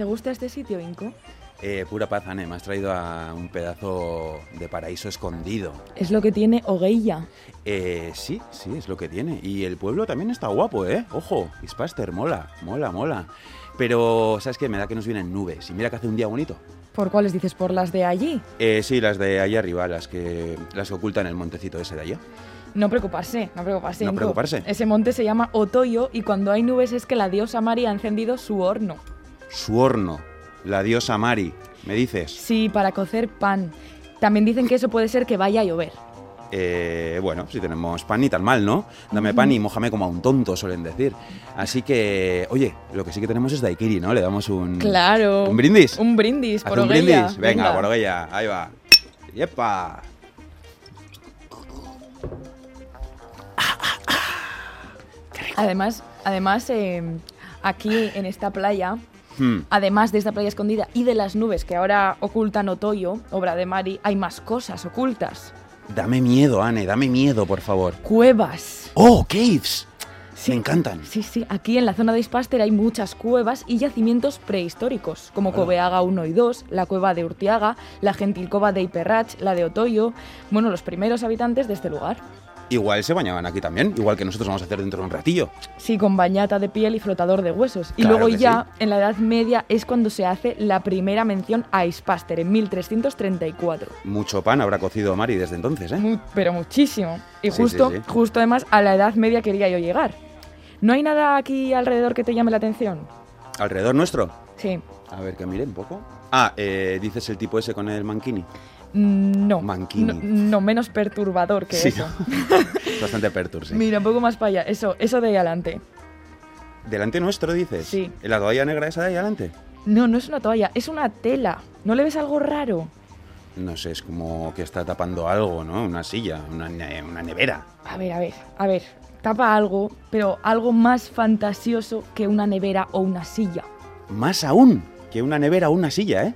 ¿Te gusta este sitio, Inco? Eh, pura paz, Ane, me has traído a un pedazo de paraíso escondido. Es lo que tiene Ogueilla. Eh, sí, sí, es lo que tiene. Y el pueblo también está guapo, ¿eh? Ojo, Ispaster, mola, mola, mola. Pero, ¿sabes qué? Me da que nos vienen nubes. Y mira que hace un día bonito. ¿Por cuáles dices? ¿Por las de allí? Eh, sí, las de allá arriba, las que, las que ocultan el montecito ese de allá. No preocuparse, no preocuparse. No preocuparse. Ese monte se llama Otoyo y cuando hay nubes es que la diosa Mari ha encendido su horno. Su horno, la diosa Mari, ¿me dices? Sí, para cocer pan. También dicen que eso puede ser que vaya a llover. Eh, bueno, si tenemos pan ni tan mal, ¿no? Dame pan y mójame como a un tonto, suelen decir. Así que, oye, lo que sí que tenemos es daiquiri, ¿no? Le damos un... Claro. ¿Un brindis? Un brindis, por ¿Hace un brindis? Venga, por Ogueya, ahí va. ¡Yepa! Además, además eh, aquí en esta playa, Hmm. además de esta playa escondida y de las nubes que ahora ocultan Otoyo, obra de Mari, hay más cosas ocultas. Dame miedo, Anne, dame miedo, por favor. Cuevas. ¡Oh, caves! Me encantan. Sí, sí, aquí en la zona de Ispaster hay muchas cuevas y yacimientos prehistóricos, como Coveaga 1 y 2, la cueva de Urtiaga, la gentilcova de Iperrach, la de Otoyo, bueno, los primeros habitantes de este lugar. Igual se bañaban aquí también, igual que nosotros vamos a hacer dentro de un ratillo. Sí, con bañata de piel y flotador de huesos. Y Claro luego ya, en la Edad Media, es cuando se hace la primera mención a Ispaster, en 1334. Mucho pan habrá cocido Mari desde entonces, ¿eh? Mu- pero muchísimo. Y justo, sí, sí. justo además, a la Edad Media quería yo llegar. ¿No hay nada aquí alrededor que te llame la atención? ¿Alrededor nuestro? Sí. A ver, que mire un poco. Ah, eh, dices el tipo ese con el manquini. Mm, No. Manquini. No, no, menos perturbador que Sí, eso. Es bastante pertur, sí. Mira, un poco más para allá. Eso, eso de ahí adelante. ¿Delante nuestro, dices? Sí. ¿En la toalla negra esa de ahí adelante? No, no es una toalla, es una tela. ¿No le ves algo raro? No sé, es como que está tapando algo, ¿no? Una silla, una, ne- una nevera. A ver, a ver, a ver. Tapa algo, pero algo más fantasioso que una nevera o una silla. Más aún que una nevera o una silla, ¿eh?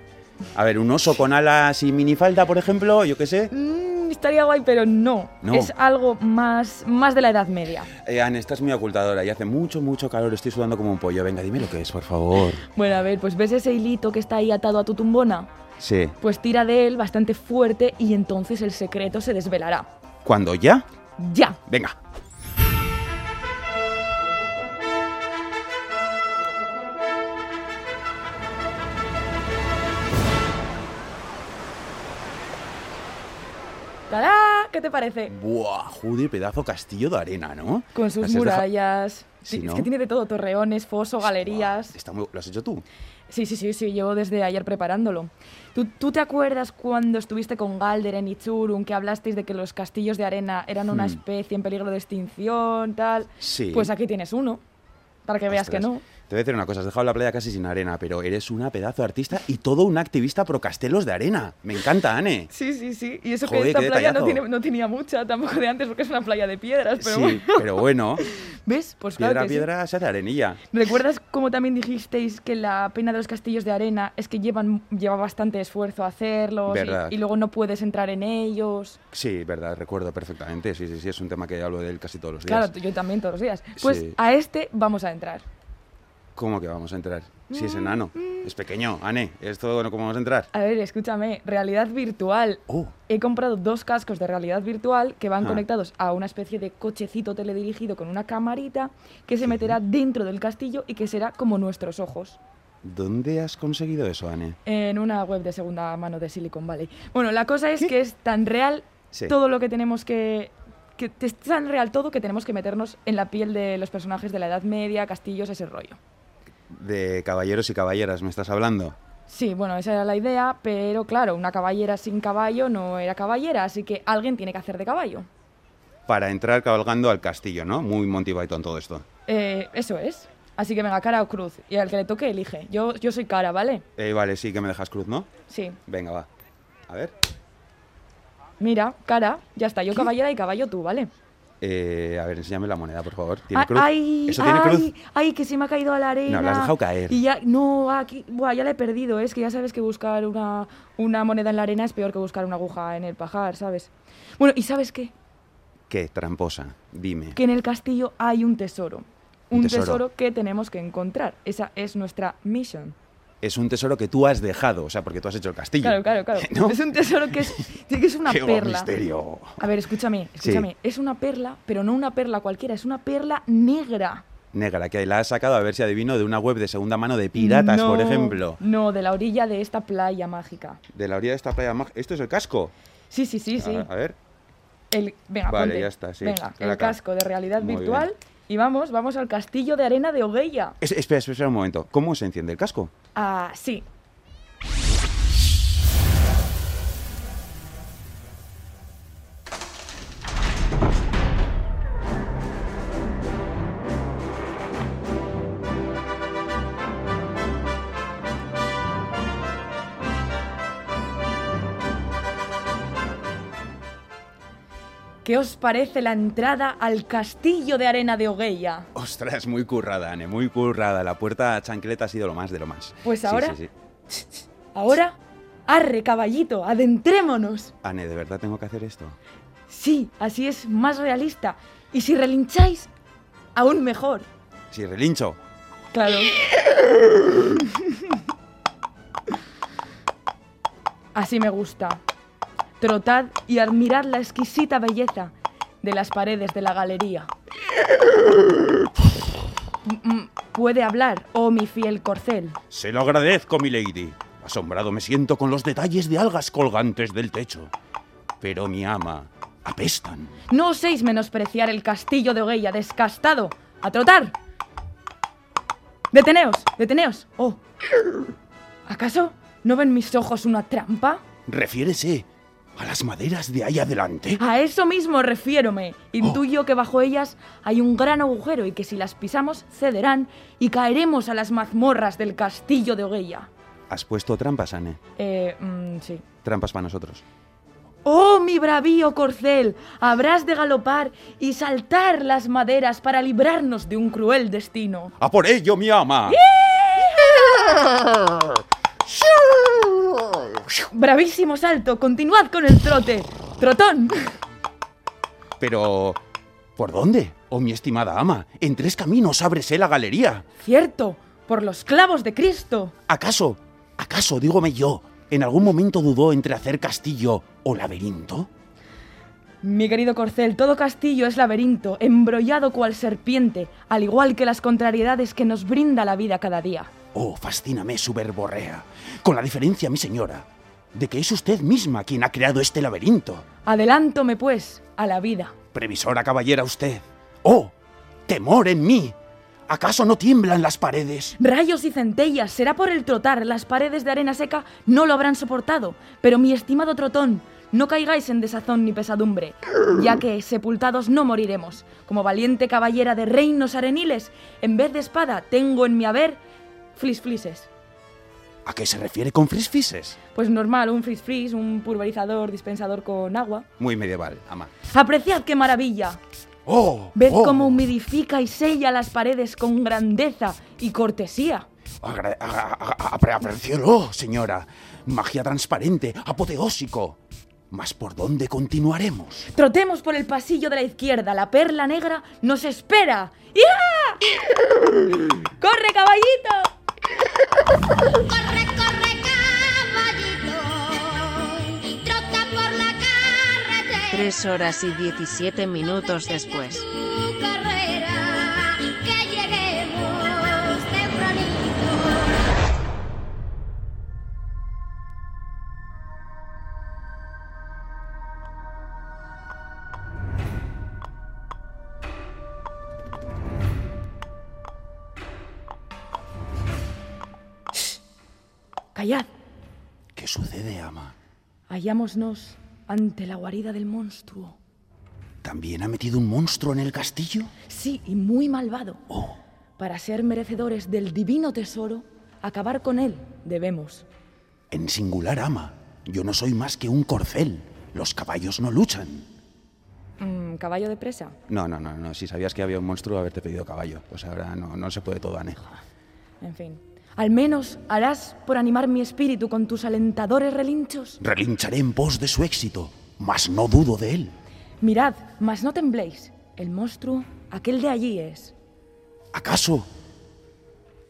A ver, un oso con alas y minifalda, por ejemplo, yo qué sé. Mm, estaría guay, pero no. No. Es algo más, más de la Edad Media. Eh, Anne, estás muy ocultadora y hace mucho, mucho calor. Estoy sudando como un pollo. Venga, dime lo que es, por favor. Bueno, a ver, pues ves ese hilito que está ahí atado a tu tumbona. Sí. Pues tira de él bastante fuerte y entonces el secreto se desvelará. ¿Cuándo ya? ¡Ya! Venga. ¿Qué te parece? Buah, joder, pedazo castillo de arena, ¿no? Con sus Las murallas. Sí, Sí, ¿no? Es que tiene de todo, torreones, foso, galerías. Está muy- ¿Lo has hecho tú? Sí, sí, sí, sí, llevo desde ayer preparándolo. ¿Tú, tú te acuerdas cuando estuviste con Galder en Ichurun que hablasteis de que los castillos de arena eran una Hmm. especie en peligro de extinción, tal? Sí. Pues aquí tienes uno, para que veas que no. Te voy a decir una cosa, has dejado la playa casi sin arena, pero eres una pedazo de artista y todo un activista pro castelos de arena. Me encanta, Anne. Sí, sí, sí. Y eso Joder, que esta playa no, detallazo. tiene, no tenía mucha tampoco de antes porque es una playa de piedras, pero sí, bueno. pero bueno, ¿Ves? Pues claro piedra a que sí. piedra se hace arenilla. ¿Recuerdas cómo también dijisteis que la pena de los castillos de arena es que llevan lleva bastante esfuerzo hacerlos y- luego no puedes entrar en ellos? Sí, verdad, recuerdo perfectamente. Sí, sí, sí, es un tema que hablo de él casi todos los días. Claro, yo también todos los días. Pues Sí. a este vamos a entrar. ¿Cómo que vamos a entrar? Si es enano, Mm. es pequeño, Anne, ¿esto no cómo vamos a entrar? A ver, escúchame, realidad virtual. Oh. He comprado dos cascos de realidad virtual que van Ah. conectados a una especie de cochecito teledirigido con una camarita que se meterá dentro del castillo y que será como nuestros ojos. ¿Dónde has conseguido eso, Anne? En una web de segunda mano de Silicon Valley. Bueno, la cosa es que es tan real Sí. todo lo que tenemos que, que... Es tan real todo que tenemos que meternos en la piel de los personajes de la Edad Media, castillos, ese rollo. De caballeros y caballeras, ¿me estás hablando? Sí, bueno, esa era la idea, pero claro, una caballera sin caballo no era caballera, así que alguien tiene que hacer de caballo. Para entrar cabalgando al castillo, ¿no? Muy Monty Python todo esto. Eh, eso es. Así que venga, cara o cruz. Y al que le toque, elige. Yo, yo soy cara, ¿vale? Eh, vale, sí, que me dejas cruz, ¿no? Sí. Venga, va. A ver. Mira, cara, ya está. Yo caballera y caballo tú, ¿vale? Eh, a ver, enséñame la moneda, por favor. ¿Tiene Ah, cruz? Ay, ¿Eso tiene ay, cruz? ay, que se me ha caído a la arena. No, la has dejado caer. Y ya, no, aquí, buah, ya la he perdido. Es que ya sabes que buscar una, una moneda en la arena es peor que buscar una aguja en el pajar, ¿sabes? Bueno, ¿y sabes qué? ¿Qué? Tramposa. Dime. Que en el castillo hay un tesoro. Un Un, tesoro. tesoro. que tenemos que encontrar. Esa es nuestra mission. Es un tesoro que tú has dejado, o sea, porque tú has hecho el castillo. Claro, claro, claro. ¿No? Es un tesoro que es, que es una ¡Qué buen perla. misterio! A ver, escúchame, escúchame. Es una perla, pero no una perla cualquiera, es una perla negra. Negra, que la has sacado a ver si adivino de una web de segunda mano de piratas, por ejemplo. No, de la orilla de esta playa mágica. De la orilla de esta playa mágica. ¿Esto es el casco? Sí, sí, sí, sí. A, a ver. El, venga, Vale, ponte. ya está, sí. Venga, Ven el acá. casco de realidad Muy virtual. bien. Y vamos, vamos al castillo de arena de Ogueya. Es- espera, espera, espera un momento. ¿Cómo se enciende el casco? Ah, sí. ¿Qué os parece la entrada al castillo de arena de Ogueya? Ostras, muy currada, Ane, muy currada. La puerta chancleta ha sido lo más de lo más. Pues ahora- sí, sí. Ahora, arre, caballito, adentrémonos. Ane, ¿de verdad tengo que hacer esto? Sí, así es más realista. Y si relincháis, aún mejor. Si relincho. Claro. Así me gusta. Trotad y admirad la exquisita belleza de las paredes de la galería. Mm, Puede hablar, oh mi fiel corcel. Se lo agradezco, mi lady. Asombrado me siento con los detalles de algas colgantes del techo. Pero mi ama, apestan. No oséis menospreciar el castillo de Ogueya descastado. ¡A trotar! ¡Deteneos! ¡Deteneos! ¡Oh! ¿Acaso no ven mis ojos una trampa? Refiérese a las maderas de ahí adelante. A eso mismo refiérome. Intuyo que bajo ellas hay un gran agujero y que si las pisamos cederán y caeremos a las mazmorras del castillo de Ogueya. ¿Has puesto trampas, Ane? Eh, mm, sí. Trampas para nosotros. ¡Oh, mi bravío corcel! Habrás de galopar y saltar las maderas para librarnos de un cruel destino. ¡A por ello, mi ama! Bravísimo salto, continuad con el trote. Trotón. Pero... ¿Por dónde? Oh, mi estimada ama, en tres caminos ábrese la galería. Cierto, por los clavos de Cristo. ¿Acaso, acaso, dígome yo, en algún momento dudó entre hacer castillo o laberinto? Mi querido corcel, todo castillo es laberinto, embrollado cual serpiente, al igual que las contrariedades que nos brinda la vida cada día. Oh, fascíname su verborrea. Con la diferencia, mi señora, de que es usted misma quien ha creado este laberinto. Adelántome, pues, a la vida. Previsora caballera usted. Oh, temor en mí. ¿Acaso no tiemblan las paredes? Rayos y centellas, será por el trotar, las paredes de arena seca no lo habrán soportado. Pero mi estimado trotón, no caigáis en desazón ni pesadumbre, ya que sepultados no moriremos. Como valiente caballera de reinos areniles, en vez de espada tengo en mi haber flisflises. ¿A qué se refiere con frisfises? Pues normal, un frizz, un pulverizador, dispensador con agua. Muy medieval, ama. Apreciad qué maravilla. ¡Oh! Ved oh. cómo humidifica y sella las paredes con grandeza y cortesía. Agra- señora. Magia transparente, apoteósico. ¿Mas por dónde continuaremos? Trotemos por el pasillo de la izquierda, la perla negra nos espera. ¡Ya! ¡Corre, caballito! Corre, corre, caballito, trota por la carretera. Tres horas y 17 minutos después. Callad, ¿Qué sucede, ama? hallámonos ante la guarida del monstruo. ¿También ha metido un monstruo en el castillo? Sí, y muy malvado. Para ser merecedores del divino tesoro, acabar con él debemos. En singular, ama. Yo no soy más que un corcel. Los caballos no luchan. Mm, ¿Caballo de presa? No, no, no, no. Si sabías que había un monstruo, haberte pedido caballo. Pues ahora no, no se puede todo, Ane. En fin. Al menos harás por animar mi espíritu con tus alentadores relinchos. Relincharé en pos de su éxito, mas no dudo de él. Mirad, mas no tembléis. El monstruo, aquel de allí es. ¿Acaso?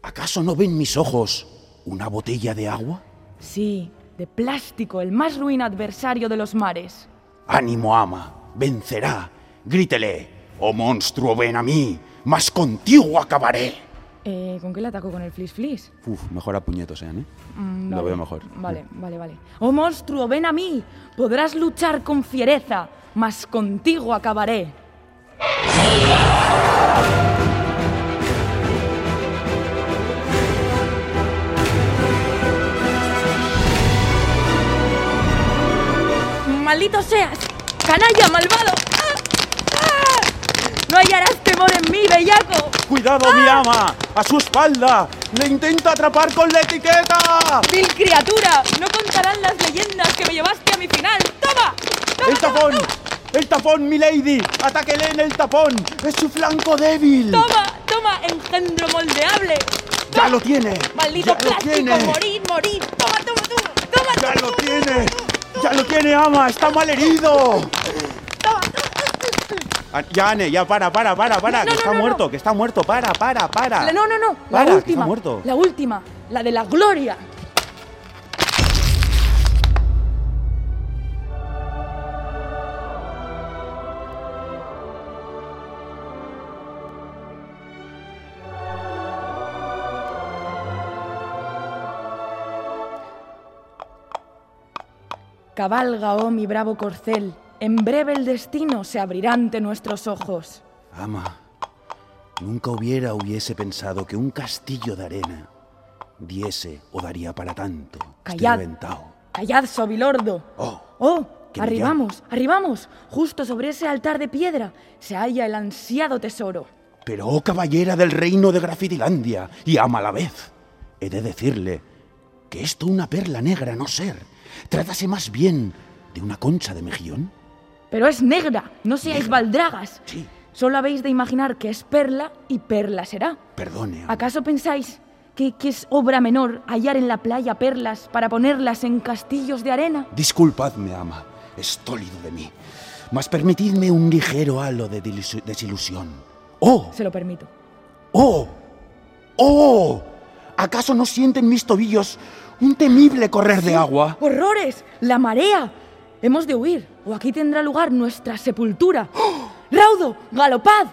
¿Acaso no ven mis ojos una botella de agua? Sí, de plástico, el más ruin adversario de los mares. Ánimo, ama, vencerá. Grítele, oh monstruo, ven a mí, mas contigo acabaré. Eh, ¿Con qué le ataco? ¿Con el flis flis? Uf, mejor a puñetos, ¿eh, Ane? Mm, Lo vale. veo mejor. Vale, vale, vale. Oh monstruo, ven a mí. Podrás luchar con fiereza, mas contigo acabaré. ¡Maldito seas! ¡Canalla, malvado! ¡Ah! ¡Ah! ¡No hallarás temor en mí, bellaco! ¡Cuidado, mi ama! ¡A su espalda! ¡Le intenta atrapar con la etiqueta! ¡Vil criatura! No contarán las leyendas que me llevaste a mi final. ¡Toma! ¡El tapón! ¡El tapón, milady! ¡Atáquele en el tapón! ¡Es su flanco débil! ¡Toma! ¡Toma! ¡Engendro moldeable! ¡Ya lo tiene! ¡Maldito ¡Ya lo plástico! tiene! ¡Morir, morir! ¡Toma, toma, toma! ¡Toma, ¡Ya lo tiene! ¡Ya lo tiene, ama! ¡Está mal herido! Ah, Ya, Ane, ya para, para, para, para, No, que no, está no, muerto, que está muerto, para, para, para. La- no, no, no. La que última. está muerto. La última. La de la gloria. Cabalga, oh mi bravo corcel, en breve el destino se abrirá ante nuestros ojos. Ama, nunca hubiera hubiese pensado que un castillo de arena diese o daría para tanto. Callad. Callad, sobilordo. Oh, Oh, arribamos, arribamos. Justo sobre ese altar de piedra se halla el ansiado tesoro. Pero, oh caballera del reino de Grafitilandia, y ama a la vez, he de decirle que esto una perla negra no ser. Trátase más bien de una concha de mejillón. Pero es negra, no seáis baldragas. Sí. Solo habéis de imaginar que es perla y perla será. Perdone, ¿Acaso pensáis que, que es obra menor hallar en la playa perlas para ponerlas en castillos de arena? disculpadme, ama, estólido de mí, mas permitidme un ligero halo de desilusión. ¡Oh! Se lo permito. ¡Oh! ¡Oh! ¿Acaso no sienten mis tobillos un temible correr de agua? ¡Horrores! ¡La marea! Hemos de huir, o aquí tendrá lugar nuestra sepultura. ¡Raudo! ¡Galopad!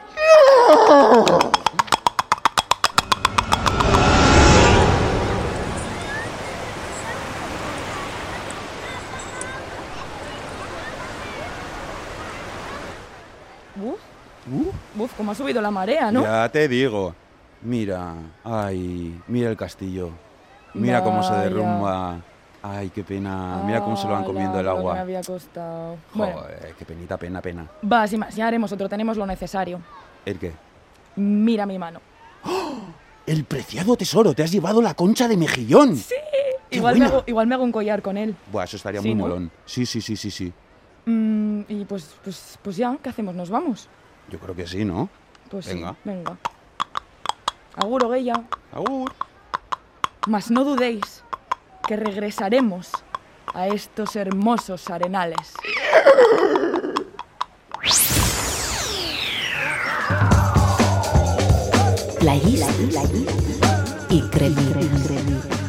Uf, Uh, uf, cómo ha subido la marea, ¿no? Ya te digo. Mira, ay, mira el castillo. Mira cómo se derrumba. Ay, qué pena. Mira cómo se lo van comiendo el Ala, lo que agua. me había costado. Bueno, Joder, qué penita, pena, pena. va, más, ya haremos otro, tenemos lo necesario. ¿El qué? Mira mi mano. El preciado tesoro, te has llevado la concha de mejillón. Sí. ¡Qué Igual me, hago, igual me hago un collar con él. Buah, eso estaría Sí, muy ¿no? molón. Sí, sí, sí, sí, sí. Mm, y pues, pues, pues ya, ¿qué hacemos? ¿Nos vamos? Yo creo que sí, ¿no? Pues sí, Venga. venga. Agur, Ogueya. Agur. Mas no dudéis que regresaremos a estos hermosos arenales. Playista y cremita. Every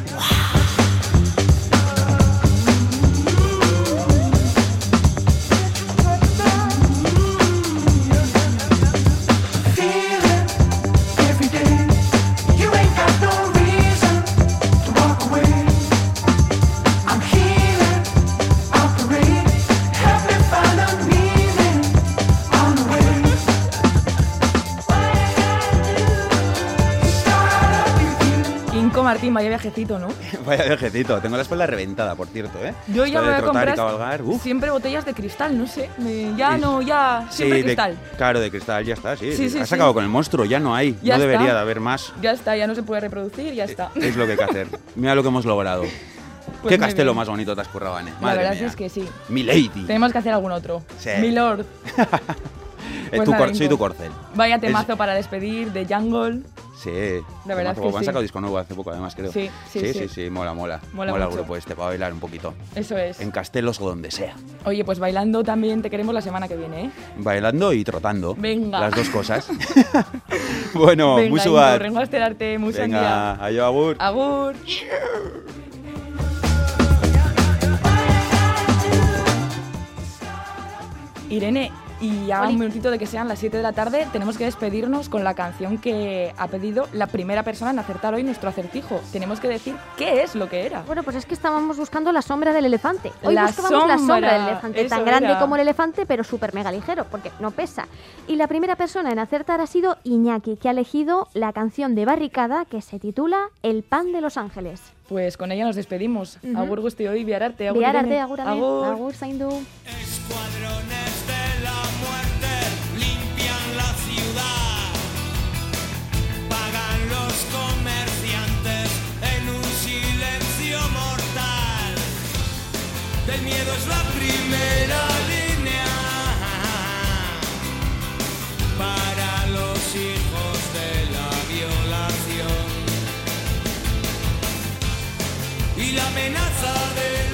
Martín, vaya viajecito, ¿no? Vaya viajecito. Tengo la espalda reventada, por cierto, ¿eh? Yo ya me de voy a comprar siempre botellas de cristal, no sé. me- ya Sí. no, ya, siempre de- cristal. claro, de cristal, ya está, sí. Sí, sí, Has sí. acabado con el monstruo, ya no hay. Ya no debería está. de haber más. Ya está, ya no se puede reproducir, ya está. Es lo que hay que hacer. Mira lo que hemos logrado. Pues Qué castelo bien. más bonito te has currado, Anne. La Madre verdad mía. es que sí. Mi lady. Tenemos que hacer algún otro. Sí. Mi lord. Eh, pues tu nada, soy tu corcel. Vaya Es- temazo para despedir de Jungle. Sí. La verdad es que Han sí. sacado disco nuevo hace poco, además, creo. Sí, sí, sí. sí. sí, mola, mola. Mola el mucho. grupo este, para bailar un poquito. Eso es. En castelos o donde sea. Oye, pues bailando también te queremos la semana que viene, ¿eh? Bailando y trotando. Venga. Las dos cosas. bueno, Venga, muy suave. rengo a esperarte, muy Venga, ayo, agur. Agur. Irene, y ya un minutito de que sean las 7 de la tarde, tenemos que despedirnos con la canción que ha pedido la primera persona en acertar hoy nuestro acertijo. Tenemos que decir qué es lo que era. Bueno, pues es que estábamos buscando la sombra del elefante. Hoy La buscábamos la sombra sombra, del elefante, eso tan grande era. como el elefante, pero súper mega ligero, porque no pesa. Y la primera persona en acertar ha sido Iñaki, que ha elegido la canción de Barricada que se titula El pan de los ángeles. Pues con ella nos despedimos. Ujú. Agur guzti hoy, biararte. Agur, Biar Irene. arte, agur, agur, Agur. agur, zaindu. del miedo es la primera línea. Para los hijos de la violación. Y la amenaza de